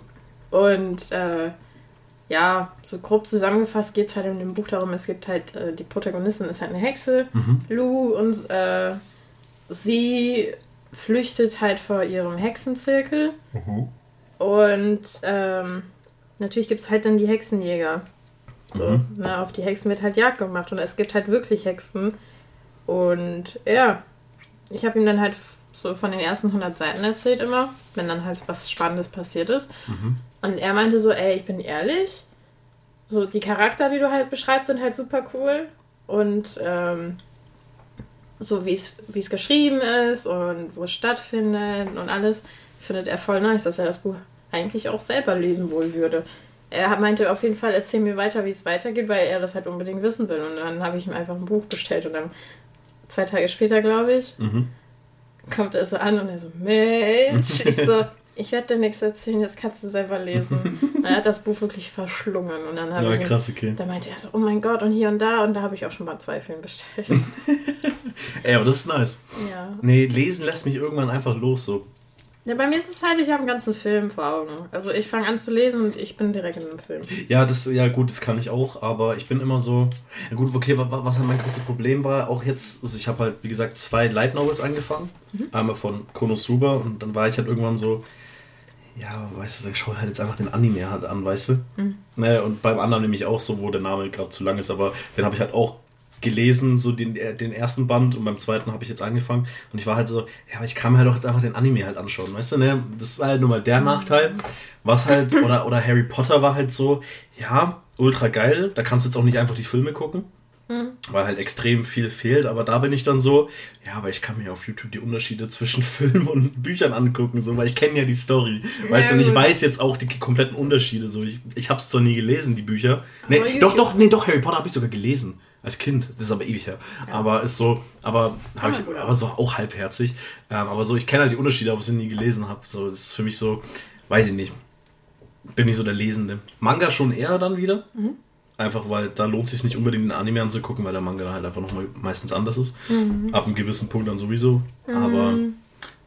Und äh, ja, so grob zusammengefasst geht es halt in dem Buch darum, es gibt halt, äh, die Protagonistin ist halt eine Hexe, Mhm. Lou, und äh, sie flüchtet halt vor ihrem Hexenzirkel. Und ähm, natürlich gibt es halt dann die Hexenjäger. So, Mhm. ne, auf die Hexen wird halt Jagd gemacht und es gibt halt wirklich Hexen. Und ja, ich habe ihm dann halt so von den ersten 100 Seiten erzählt immer, wenn dann halt was Spannendes passiert ist. Mhm. Und er meinte so, ey, ich bin ehrlich, so die Charakter, die du halt beschreibst, sind halt super cool. Und ähm, so wie es geschrieben ist und wo es stattfindet und alles, findet er voll nice, dass er das Buch eigentlich auch selber lesen wohl würde. Er meinte auf jeden Fall, erzähl mir weiter, wie es weitergeht, weil er das halt unbedingt wissen will. Und dann habe ich ihm einfach ein Buch bestellt und dann zwei Tage später, glaube ich, Mhm. Kommt er so an und er so, Mensch, ich so, ich werde dir nichts erzählen, jetzt kannst du selber lesen. Und er hat das Buch wirklich verschlungen und dann habe Ja, ich krass, okay. da meinte er so, oh mein Gott, und hier und da, und da habe ich auch schon mal zwei Filme bestellt. Ey, aber das ist nice. ja. Nee, lesen lässt mich irgendwann einfach los, so. Ja. Bei mir ist es halt, ich habe einen ganzen Film vor Augen. Also ich fange an zu lesen und ich bin direkt in einem Film. Ja, das, ja gut, das kann ich auch, aber ich bin immer so. Ja gut, okay, wa- wa- was halt mein großes Problem war, auch jetzt, also ich habe halt, wie gesagt, zwei Light Novels angefangen. Einmal von Konosuba und dann war ich halt irgendwann so, ja, weißt du, dann schau halt jetzt einfach den Anime halt an, weißt du? Ne, und beim anderen nämlich auch so, wo der Name gerade zu lang ist, aber den habe ich halt auch gelesen, so den, äh, den ersten Band und beim zweiten habe ich jetzt angefangen und ich war halt so, ja, aber ich kann mir halt auch jetzt einfach den Anime halt anschauen, weißt du, ne? Das ist halt nur mal der Nachteil. Was halt, oder, oder Harry Potter war halt so, ja, ultra geil, da kannst du jetzt auch nicht einfach die Filme gucken, weil halt extrem viel fehlt, aber da bin ich dann so, ja, aber ich kann mir auf YouTube die Unterschiede zwischen Filmen und Büchern angucken, so, weil ich kenne ja die Story. Weißt du, und ich weiß jetzt auch die kompletten Unterschiede, so. Ich, ich habe es zwar nie gelesen, die Bücher. Nee, doch, doch, nee, doch, Harry Potter habe ich sogar gelesen. Als Kind, das ist aber ewig her. Aber ist so, aber habe ich, aber so auch halbherzig. Ähm, aber so, ich kenne halt die Unterschiede, aber ich sie nie gelesen habe. So, das ist für mich so, weiß ich nicht. Bin nicht so der Lesende. Manga schon eher dann wieder. Einfach weil da lohnt es sich nicht unbedingt den Anime anzugucken, weil der Manga dann halt einfach nochmal meistens anders ist. Ab einem gewissen Punkt dann sowieso. Aber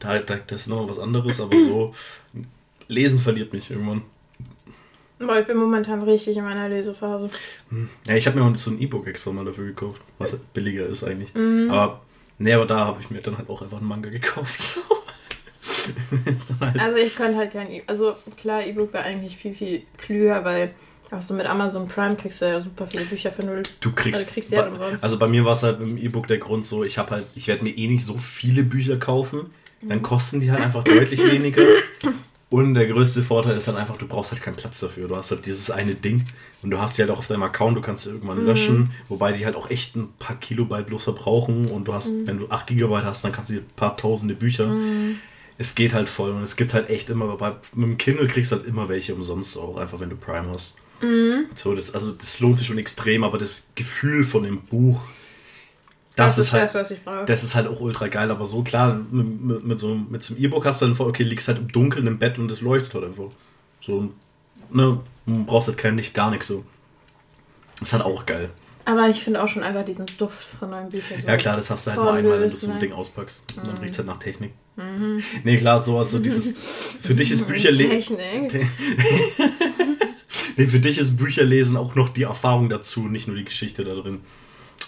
da, da, das ist nochmal was anderes. Aber so, Lesen verliert mich irgendwann. Aber ich bin momentan richtig in meiner Lesephase. Ja, ich habe mir auch so ein E-Book extra mal dafür gekauft, was halt billiger ist eigentlich. Mhm. Aber, nee, aber da habe ich mir dann halt auch einfach einen Manga gekauft. So. Halt, Also ich könnte halt kein E- Also klar, E-Book wäre eigentlich viel, viel klüger, weil auch so mit Amazon Prime kriegst du ja super viele Bücher für null. du kriegst, Also kriegst ja bei- umsonst. also bei mir war es halt im E-Book der Grund so, ich habe halt, ich werde mir eh nicht so viele Bücher kaufen, dann Mhm. kosten die halt einfach deutlich weniger. Und der größte Vorteil ist halt einfach, du brauchst halt keinen Platz dafür. Du hast halt dieses eine Ding und du hast die halt auch auf deinem Account, du kannst sie irgendwann Mhm. löschen, wobei die halt auch echt ein paar Kilobyte bloß verbrauchen und du hast, Mhm. wenn du 8 Gigabyte hast, dann kannst du dir ein paar tausende Bücher. Es geht halt voll und es gibt halt echt immer, bei, mit dem Kindle kriegst du halt immer welche umsonst auch, einfach wenn du Prime hast. Mhm. So, das, also das lohnt sich schon extrem, aber das Gefühl von dem Buch, das, ist halt, das, was ich brauche. das ist halt auch ultra geil, aber so klar, mit, mit, mit so, mit so einem E-Book hast du dann vor, okay, liegst halt im Dunkeln im Bett und es leuchtet halt einfach. So, ne, du brauchst halt kein Licht, gar nichts so. Das ist halt auch geil. Aber ich finde auch schon einfach diesen Duft von neuen Büchern. so Ja klar, das hast du halt nur einmal, wenn du so ein? Ding auspackst. Und dann riecht es halt nach Technik. Nee, klar, so also dieses, für dich ist Bücherlesen, Technik. nee, für dich ist Bücherlesen auch noch die Erfahrung dazu, nicht nur die Geschichte da drin.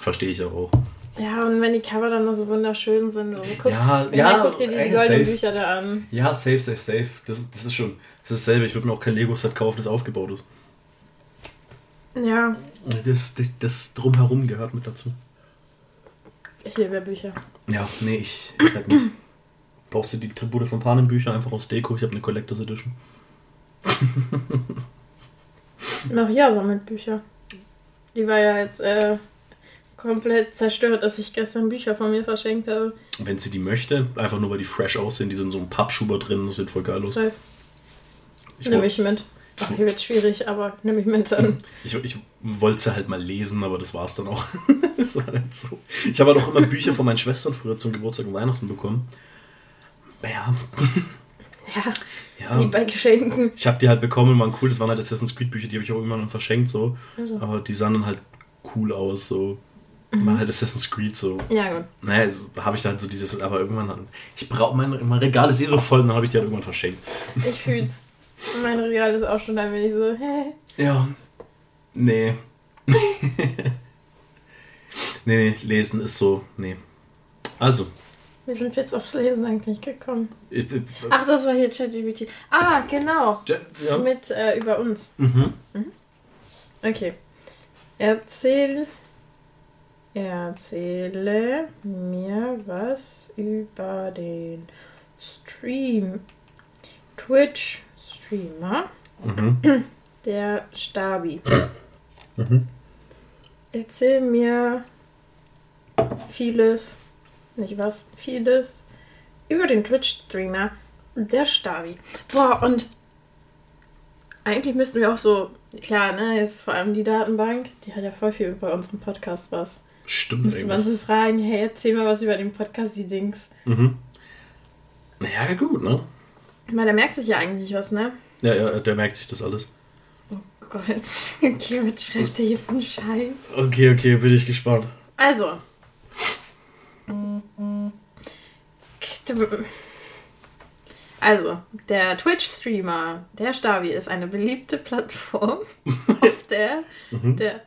Verstehe ich auch. Ja, und wenn die Cover dann nur so wunderschön sind. So, guck, Ja, ja, ja, guck dir die, die goldenen. Bücher da an. Ja, safe, safe, safe. Das, das ist schon, das ist dasselbe. Ich würde mir auch kein Lego-Set kaufen, das aufgebaut ist. Ja, Das, das, das drumherum gehört mit dazu. ich liebe Bücher. Ja, nee, ich, ich halt nicht. Brauchst du die Tribute von Panem Bücher einfach aus Deko? Ich habe eine Collectors Edition. Noch ja, Sammelbücher. Die war ja jetzt äh, komplett zerstört, dass ich gestern Bücher von mir verschenkt habe. Wenn sie die möchte, einfach nur weil die fresh aussehen, die sind so ein Pappschuber drin, das sieht voll geil aus. Safe. Ich, woll- ich mit. Ach, hier wird schwierig, aber nimm ich mit dann. ich, ich wollte sie halt mal lesen, aber das war's dann auch. das war halt so. Ich habe halt auch immer Bücher von meinen Schwestern früher zum Geburtstag und Weihnachten bekommen. Ja, Ja, ja. wie bei Geschenken. Ich habe die halt bekommen, waren cool. Das waren halt Assassin's Creed Bücher, die habe ich auch immer noch verschenkt, so. Also. Aber die sahen dann halt cool aus, so. War halt Assassin's Creed, so. Ja, gut. Naja, habe ich dann so dieses, aber irgendwann, ich brauche, mein, mein Regal ist eh so voll, dann habe ich die halt irgendwann verschenkt. Ich fühl's. Mein Regal ist auch schon ein wenig so, hä? Ja. Nee. nee, nee, lesen ist so, nee. Also, Wir sind jetzt aufs Lesen eigentlich gekommen. ich, ich, Ach, das war hier ChatGPT. Ah, genau. ja. Mit äh, über uns. Mhm. Okay. Erzähl Erzähle mir was über den Stream. Twitch-Streamer. Mhm. Der Stabi. Mhm. Erzähl mir vieles, nicht was, vieles über den Twitch-Streamer, der Stabi. Boah, und eigentlich müssten wir auch so, klar, ne, jetzt vor allem die Datenbank, die hat ja voll viel bei unserem Podcast was. Stimmt Müsste man so fragen, hey, erzähl mal was über den Podcast, die Dings. Mhm. Naja, gut, ne? Ich meine, der merkt sich ja eigentlich was, ne? Ja, ja, der merkt sich das alles. Oh Gott, okay, was schreibt der hier für einen Scheiß? Okay, okay, bin ich gespannt. Also. Also, der Twitch-Streamer, der Stabi, ist eine beliebte Plattform, auf der der.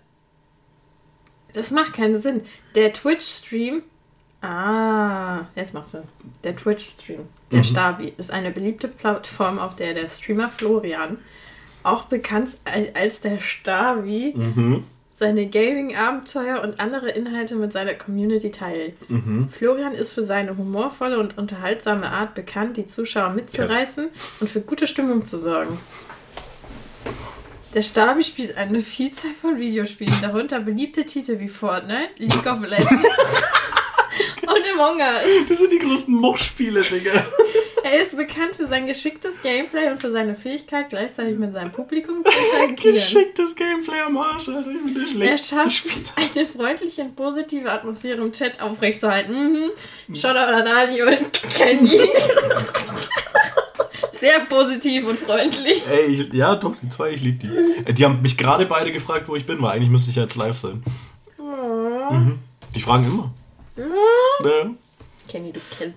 Das macht keinen Sinn. Der Twitch-Stream. Ah, jetzt macht Sinn. Der Twitch-Stream, der Mhm. Stabi, ist eine beliebte Plattform, auf der der Streamer Florian, auch bekannt al- als der Stabi, Mhm. seine Gaming-Abenteuer und andere Inhalte mit seiner Community teilt. Mhm. Florian ist für seine humorvolle und unterhaltsame Art bekannt, die Zuschauer mitzureißen und für gute Stimmung zu sorgen. Der Stabi spielt eine Vielzahl von Videospielen, darunter beliebte Titel wie Fortnite, League of Legends und Among Us. Das sind die größten Mochspiele, Digga. Er ist bekannt für sein geschicktes Gameplay und für seine Fähigkeit, gleichzeitig mit seinem Publikum zu interagieren. Geschicktes Gameplay am Arsch, Alter. Ich bin der Er schlechteste schafft Spieler. es, eine freundliche und positive Atmosphäre im Chat aufrechtzuerhalten. Mhm. Shoutout an Ali und Kenny. Sehr positiv und freundlich. Ey, ich, ja, doch, die zwei, ich liebe die. Äh, Die haben mich gerade beide gefragt, wo ich bin, weil eigentlich müsste ich ja jetzt live sein. Mhm. Die fragen immer. Ja. Kenny, du Kelp.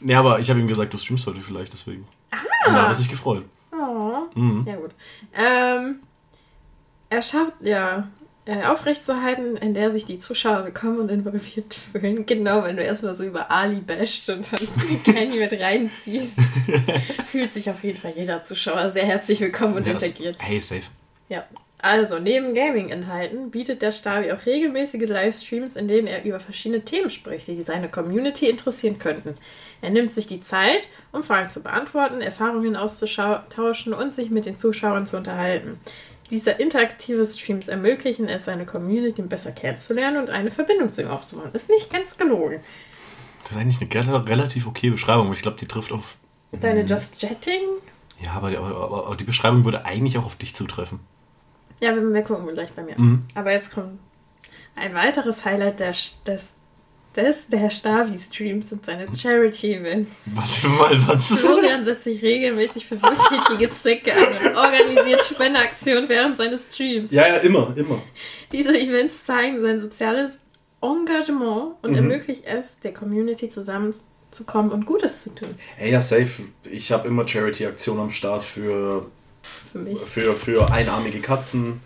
Nee, aber ich habe ihm gesagt, du streamst heute vielleicht, deswegen. Ah. Und da hat er sich gefreut. Oh. Mhm. Ja, gut. Ähm, er schafft, ja, äh, aufrechtzuerhalten, in der sich die Zuschauer willkommen und involviert fühlen. Genau, wenn du erstmal so über Ali basht und dann Kenny mit reinziehst, fühlt sich auf jeden Fall jeder Zuschauer sehr herzlich willkommen und Ja, interagiert. Hey, safe. Ja. Also, neben Gaming-Inhalten bietet der Stabi auch regelmäßige Livestreams, in denen er über verschiedene Themen spricht, die seine Community interessieren könnten. Er nimmt sich die Zeit, um Fragen zu beantworten, Erfahrungen auszutauschen und sich mit den Zuschauern zu unterhalten. Diese interaktive Streams ermöglichen es, seine Community besser kennenzulernen und eine Verbindung zu ihm aufzubauen. Ist nicht ganz gelogen. Das ist eigentlich eine relativ okay Beschreibung, aber ich glaube, die trifft auf. Deine Just Jetting? Ja, aber, aber, aber, aber die Beschreibung würde eigentlich auch auf dich zutreffen. Ja, wir, wir gucken gleich bei mir. Mhm. Aber jetzt kommt ein weiteres Highlight der, des, des der Stavi-Streams sind seine Charity-Events. Warte mal, was ist Florian setzt sich regelmäßig für wohltätige Zwecke an und organisiert Spendeaktionen während seines Streams. Ja, ja, immer, immer. Diese Events zeigen sein soziales Engagement und Mhm. ermöglicht es, der Community zusammenzukommen und Gutes zu tun. Ey, ja, safe. Ich habe immer Charity-Aktionen am Start für, Für mich. für, für einarmige Katzen,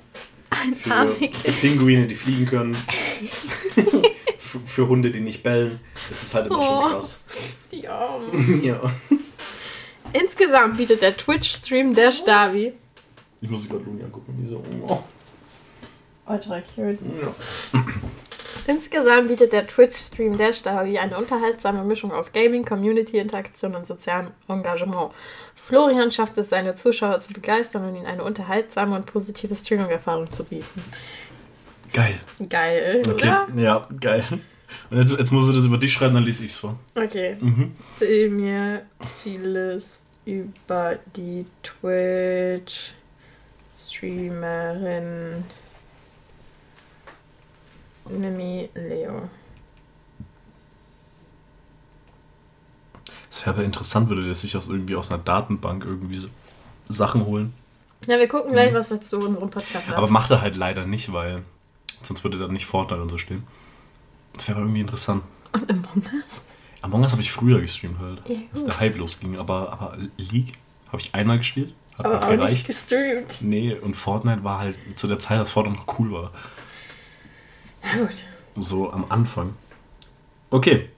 für, Einarmige. für Pinguine, die fliegen können, für, Hunde, die nicht bellen. Ist halt immer Oh. schon krass. Die Armen. Ja. Insgesamt bietet der Twitch-Stream der Stavi Ich muss gerade Luni angucken. Die so, oh. Ultra cute. ja. Insgesamt bietet der Twitch-Stream der Stabi eine unterhaltsame Mischung aus Gaming, Community-Interaktion und sozialem Engagement. Florian schafft es, seine Zuschauer zu begeistern und ihnen eine unterhaltsame und positive Streaming-Erfahrung zu bieten. Geil. Geil, Okay, oder? ja, geil. Und jetzt, jetzt musst du das über dich schreiben, dann lese ich es vor. Okay. Mhm. Erzähl mir vieles über die Twitch-Streamerin Nimi Leo. Es wäre aber interessant, würde der sich aus irgendwie aus einer Datenbank irgendwie so Sachen holen. Ja, wir gucken gleich, was er zu unserem Podcast sagt. Aber macht er halt leider nicht, weil sonst würde da nicht Fortnite und so stehen. Das wäre irgendwie interessant. Und Among Us? Among Us habe ich früher gestreamt halt, Ja, gut. der Hype losging. Aber, aber League habe ich einmal gespielt, hat Aber auch nicht gereicht. gestreamt. Nee, und Fortnite war halt zu der Zeit, als Fortnite noch cool war. Ja, gut. So am Anfang. Okay.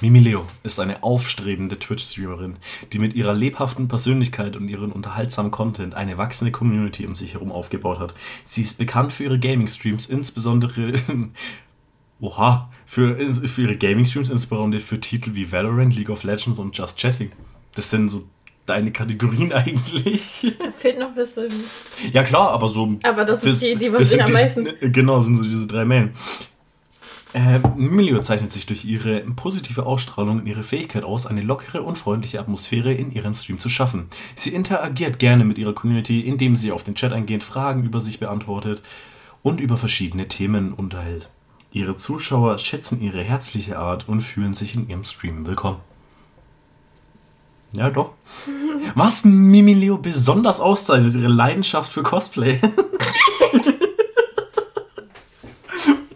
Mimi Leo ist eine aufstrebende Twitch-Streamerin, die mit ihrer lebhaften Persönlichkeit und ihrem unterhaltsamen Content eine wachsende Community um sich herum aufgebaut hat. Sie ist bekannt für ihre Gaming-Streams, insbesondere Oha, für, für ihre Gaming-Streams, insbesondere für Titel wie Valorant, League of Legends und Just Chatting. Das sind so deine Kategorien eigentlich. Fehlt noch ein bisschen. Ja klar, aber so. Aber das sind die, die das sich sind am meisten. Genau, sind so diese drei Main. Äh, Milio zeichnet sich durch ihre positive Ausstrahlung und ihre Fähigkeit aus, eine lockere und freundliche Atmosphäre in ihrem Stream zu schaffen. Sie interagiert gerne mit ihrer Community, indem sie auf den Chat eingehend Fragen über sich beantwortet und über verschiedene Themen unterhält. Ihre Zuschauer schätzen ihre herzliche Art und fühlen sich in ihrem Stream willkommen. Ja, doch. Was Mimi Leo besonders auszeichnet, ist ihre Leidenschaft für Cosplay.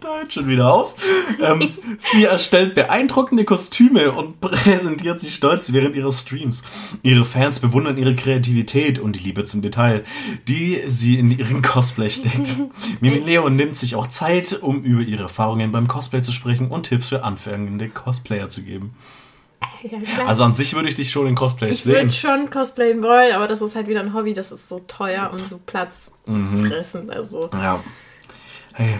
da hört schon wieder auf. Ähm, sie erstellt beeindruckende Kostüme und präsentiert sie stolz während ihrer Streams. Ihre Fans bewundern ihre Kreativität und die Liebe zum Detail, die sie in ihren Cosplay steckt. Mimi Leo nimmt sich auch Zeit, um über ihre Erfahrungen beim Cosplay zu sprechen und Tipps für anfängende Cosplayer zu geben. Ja. Also an sich würde ich dich schon in Cosplays ich sehen. würde schon cosplayen wollen, aber das ist halt wieder ein Hobby, das ist so teuer und so Mhm. platzfressend. Also, Ja. Hey.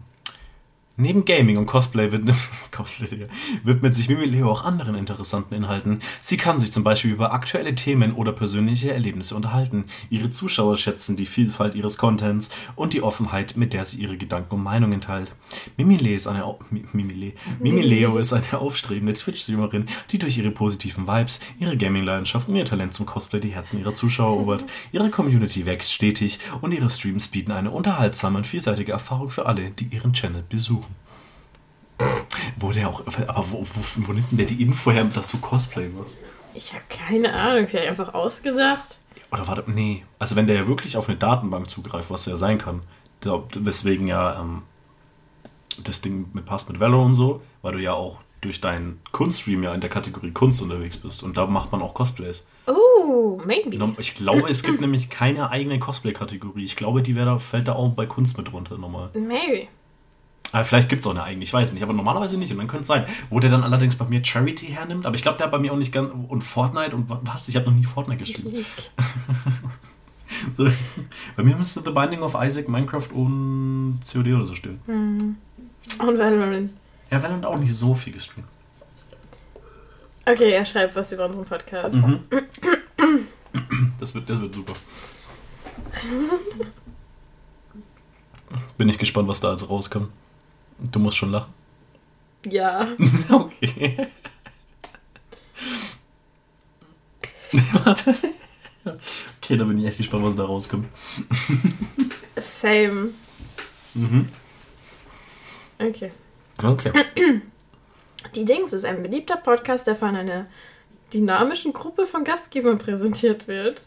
Neben Gaming und Cosplay widmet, Cosplay, widmet sich Mimi Leo auch anderen interessanten Inhalten. Sie kann sich zum Beispiel über aktuelle Themen oder persönliche Erlebnisse unterhalten. Ihre Zuschauer schätzen die Vielfalt ihres Contents und die Offenheit, mit der sie ihre Gedanken und Meinungen teilt. Mimi, Le ist eine, Au- Mi- Mimi, Le. Mimi Leo ist eine aufstrebende Twitch-Streamerin, die durch ihre positiven Vibes, ihre Gaming-Leidenschaft und ihr Talent zum Cosplay die Herzen ihrer Zuschauer erobert. Ihre Community wächst stetig und ihre Streams bieten eine unterhaltsame und vielseitige Erfahrung für alle, die ihren Channel besuchen. Wo der auch, aber wo, wo, wo nimmt denn der die Info her, dass du Cosplay machst? ich habe keine Ahnung, vielleicht einfach ausgedacht. Oder warte, nee. Also wenn der ja wirklich auf eine Datenbank zugreift, was ja sein kann, weswegen ja ähm, das Ding mit passt mit Velo und so, weil du ja auch durch deinen Kunststream ja in der Kategorie Kunst unterwegs bist und da macht man auch Cosplays. Oh, maybe. Ich glaube, es gibt nämlich keine eigene Cosplay-Kategorie. Ich glaube, die da, fällt da auch bei Kunst mit runter nochmal. Maybe. Aber vielleicht gibt es auch eine eigene, ich weiß nicht, aber normalerweise nicht. Und dann könnte es sein. Wo der dann allerdings bei mir Charity hernimmt, aber ich glaube, der hat bei mir auch nicht ganz. Und Fortnite und was? Ich habe noch nie Fortnite gespielt. Bei mir müsste The Binding of Isaac, Minecraft und COD oder so stehen. Und Valorant. Ja, Valorant auch nicht so viel gestreamt. Okay, er schreibt was über unseren Podcast. Mhm. Das wird, das wird super. Bin ich gespannt, was da also rauskommt. Du musst schon lachen. Ja. Okay. Warte. okay, da bin ich echt gespannt, was da rauskommt. Same. Mhm. Okay. Okay. Die Dings ist ein beliebter Podcast, der von einer dynamischen Gruppe von Gastgebern präsentiert wird.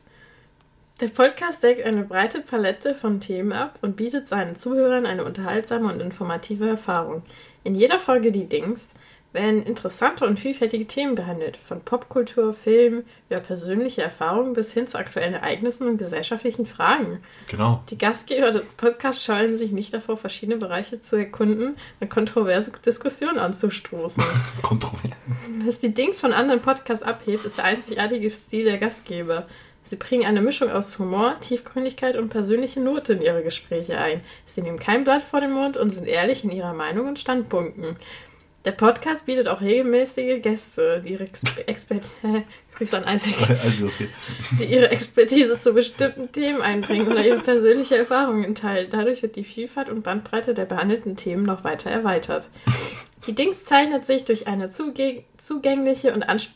Der Podcast deckt eine breite Palette von Themen ab und bietet seinen Zuhörern eine unterhaltsame und informative Erfahrung. In jeder Folge Die Dings werden interessante und vielfältige Themen behandelt, von Popkultur, Film, über persönliche Erfahrungen bis hin zu aktuellen Ereignissen und gesellschaftlichen Fragen. Genau. Die Gastgeber des Podcasts scheuen sich nicht davor, verschiedene Bereiche zu erkunden und kontroverse Diskussionen anzustoßen. Kontrovers. Was die Dings von anderen Podcasts abhebt, ist der einzigartige Stil der Gastgeber. Sie bringen eine Mischung aus Humor, Tiefgründigkeit und persönliche Note in ihre Gespräche ein. Sie nehmen kein Blatt vor den Mund und sind ehrlich in ihrer Meinung und Standpunkten. Der Podcast bietet auch regelmäßige Gäste, die ihre Exper Also, die ihre Expertise zu bestimmten Themen einbringen oder ihre persönliche Erfahrungen teilen. Dadurch wird die Vielfalt und Bandbreite der behandelten Themen noch weiter erweitert. Die Dings zeichnet sich durch eine zugängliche und ans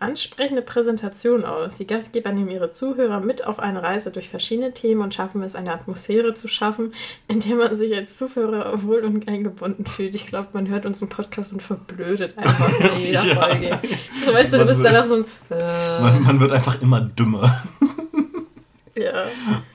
ansprechende Präsentation aus. Die Gastgeber nehmen ihre Zuhörer mit auf eine Reise durch verschiedene Themen und schaffen es, eine Atmosphäre zu schaffen, in der man sich als Zuhörer wohl und eingebunden fühlt. Ich glaube, man hört unseren Podcast und verblödet einfach in jeder Ja. Folge. So weißt du, du Man bist wird- danach so ein... Äh, Man, man wird einfach immer dümmer. ja.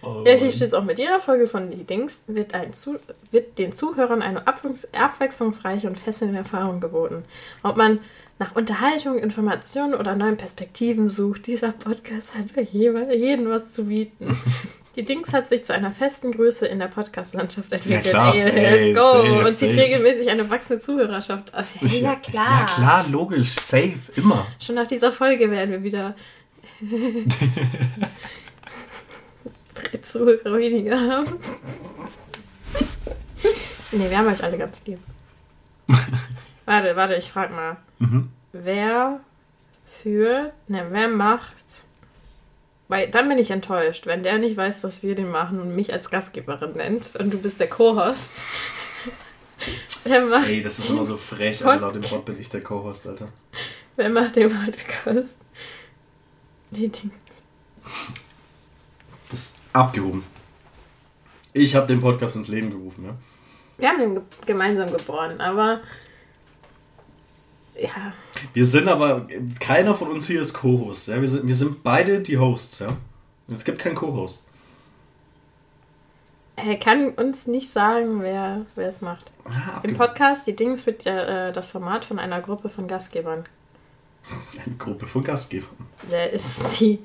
Oh, Ja, hier steht es auch mit jeder Folge von Die Dings wird, ein Zu wird den Zuhörern eine abwechs- abwechslungsreiche und fesselnde Erfahrung geboten. Ob man nach Unterhaltung, Informationen oder neuen Perspektiven sucht, dieser Podcast hat für jeden was zu bieten. Die Dings hat sich zu einer festen Größe in der Podcast-Landschaft entwickelt. klar, Ey, safe, let's go. safe, Und zieht safe. regelmäßig eine wachsende Zuhörerschaft aus. Ja, ja, klar. Ja, klar, logisch, safe, immer. Schon nach dieser Folge werden wir wieder drei Zuhörer weniger haben. nee, wir haben euch alle ganz lieb. Warte, warte, ich frag mal. Mhm. Wer führt, ne, wer macht, weil dann bin ich enttäuscht, wenn der nicht weiß, dass wir den machen und mich als Gastgeberin nennt und du bist der Co-Host. wer, macht, Ey, das ist immer so frech, aber laut dem Bot bin ich der Co-Host, Alter. wer macht den Podcast? Die Dinge. Das ist abgehoben. Ich habe den Podcast ins Leben gerufen, ja. Wir haben den ge gemeinsam geboren, aber ja, Wir sind aber, keiner von uns hier ist Co-Host, ja. Wir sind, wir sind beide die Hosts, ja. Es gibt keinen Co-Host. er kann uns nicht sagen, wer wer es macht. Ah, Im. Podcast, die Dings wird ja äh, das Format von einer Gruppe von Gastgebern. Eine Gruppe von Gastgebern. Wer ist die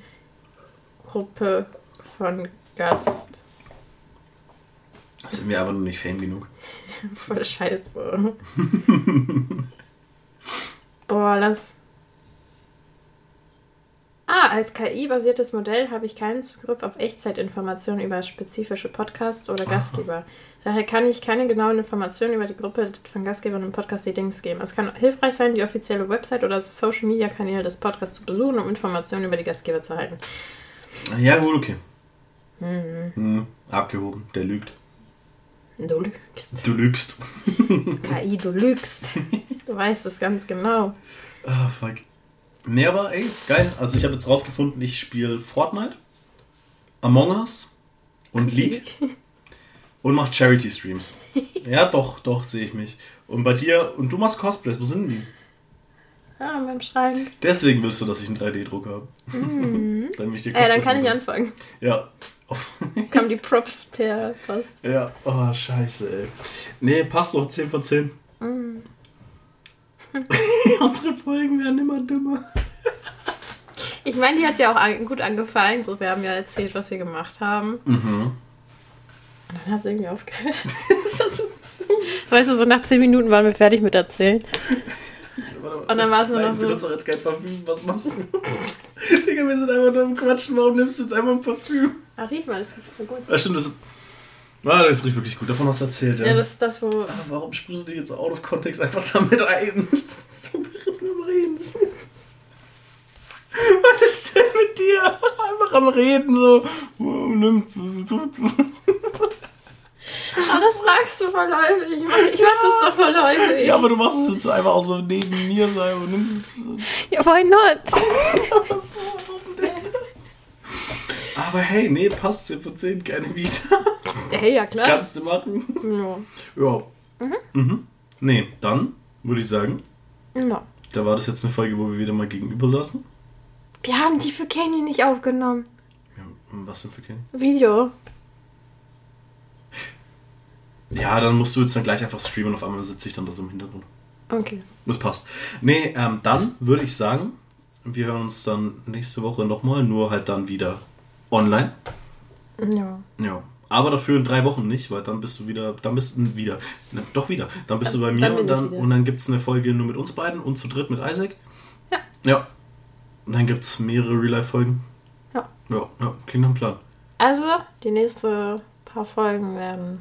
Gruppe von Gast? Sind wir aber noch nicht fame genug. Voll scheiße. Boah, lass. Ah, als KI-basiertes Modell habe ich keinen Zugriff auf Echtzeitinformationen über spezifische Podcasts oder Gastgeber. Daher kann ich keine genauen Informationen über die Gruppe von Gastgebern im Podcast die Dings geben. Es kann hilfreich sein, die offizielle Website oder Social-Media-Kanäle des Podcasts zu besuchen, um Informationen über die Gastgeber zu erhalten. Ja, gut, okay. Hm, abgehoben, der lügt. Du lügst. Du lügst. KI, du lügst. Du weißt es ganz genau. Ah, fuck. Nee, aber ey, geil. Also ich habe jetzt rausgefunden, ich spiele Fortnite, Among Us und League und mache Charity-Streams. ja, doch, doch, sehe ich mich. Und bei dir, und du machst Cosplays, wo sind die? Ja, beim Schreiben. Deswegen willst du, dass ich einen 3D-Druck habe. Ich dir Äh, dann kann ich anfangen. Ja. Kommen die Props per Post. ja, oh, scheiße, ey. Nee, passt doch, 10 von 10. Mm. Unsere Folgen werden immer dümmer. Ich meine, die hat ja auch an, gut angefallen. So, wir haben ja erzählt, was wir gemacht haben. Mhm. Und dann hast du irgendwie aufgehört. weißt du, so nach 10 Minuten waren wir fertig mit erzählen. Und dann war es nur noch du so. benutzt doch jetzt kein Parfüm, was machst du? Digga, wir sind einfach nur am Quatschen, warum nimmst du jetzt einfach ein Parfüm? Ah, riech mal, das riecht voll gut. Ja, stimmt, das ist. Ah, das riecht wirklich gut, davon hast du erzählt, ja. Ja, das ist das, wo. Aber warum sprühst du dich jetzt out of context einfach damit ein? so am Reden. Was ist denn mit dir? Einfach am Reden so. Oh, das magst du voll häufig. Ich mach, ich mach das doch voll häufig. Ja, aber du machst es jetzt einfach auch so neben mir sein und nimmst es. Ja, why not? Aber hey, nee, passt 10 von 10, gerne wieder. Hey, ja klar. Kannst du machen. Ja. Ja. Mhm. Nee, dann würde ich sagen, Ja. da war das jetzt eine Folge, wo wir wieder mal gegenüber saßen. Wir haben die für Kenny nicht aufgenommen. Ja, was denn für Kenny? Video. Ja, dann musst du jetzt dann gleich einfach streamen, auf einmal sitze ich dann da so im Hintergrund. Okay. Das passt. Nee, ähm, dann würde ich sagen, wir hören uns dann nächste Woche nochmal, nur halt dann wieder online. Ja. Ja. Aber dafür in drei Wochen nicht, weil dann bist du wieder, dann bist du wieder, ne, doch wieder. Dann bist du bei mir Dann und dann, und dann gibt es eine Folge nur mit uns beiden und zu dritt mit Isaac. Ja. Ja. Und dann gibt es mehrere Real-Life-Folgen. Ja. Ja, ja, klingt nach einem Plan. Also, die nächsten paar Folgen werden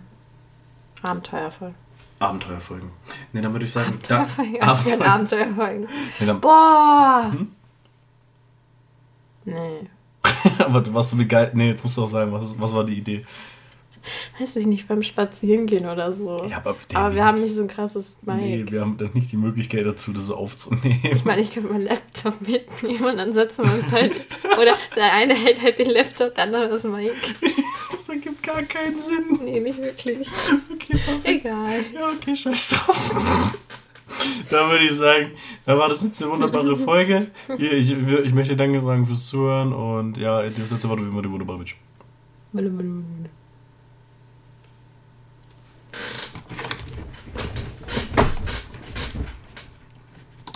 Abenteuerfolgen. Abenteuerfolgen. Ne, dann würde ich sagen, da, Abenteuerfolgen. Werden Abenteuer. Abenteuerfolgen. Nee, dann, Boah! Hm? Nee. aber du warst so begeistert. Nee, jetzt musst du auch sagen, was, was war die Idee? Weiß ich nicht, beim Spazierengehen oder so. Ja, aber, Aber wir haben nicht so ein krasses Mic. Nee, wir haben dann nicht die Möglichkeit dazu, das aufzunehmen. Ich meine, ich könnte meinen Laptop mitnehmen und dann setzen wir uns halt. Oder der eine hält halt den Laptop, der andere das Mic. Das ergibt gar keinen Sinn. Nee, nicht wirklich. Okay, perfekt. Egal. Ja, okay, scheiß drauf. Dann würde ich sagen, da war das jetzt eine wunderbare Folge. Hier, ich, ich möchte Danke sagen fürs Zuhören und ja, das letzte Wort wie immer die wunderbare Bitch. Blum, blum, blum.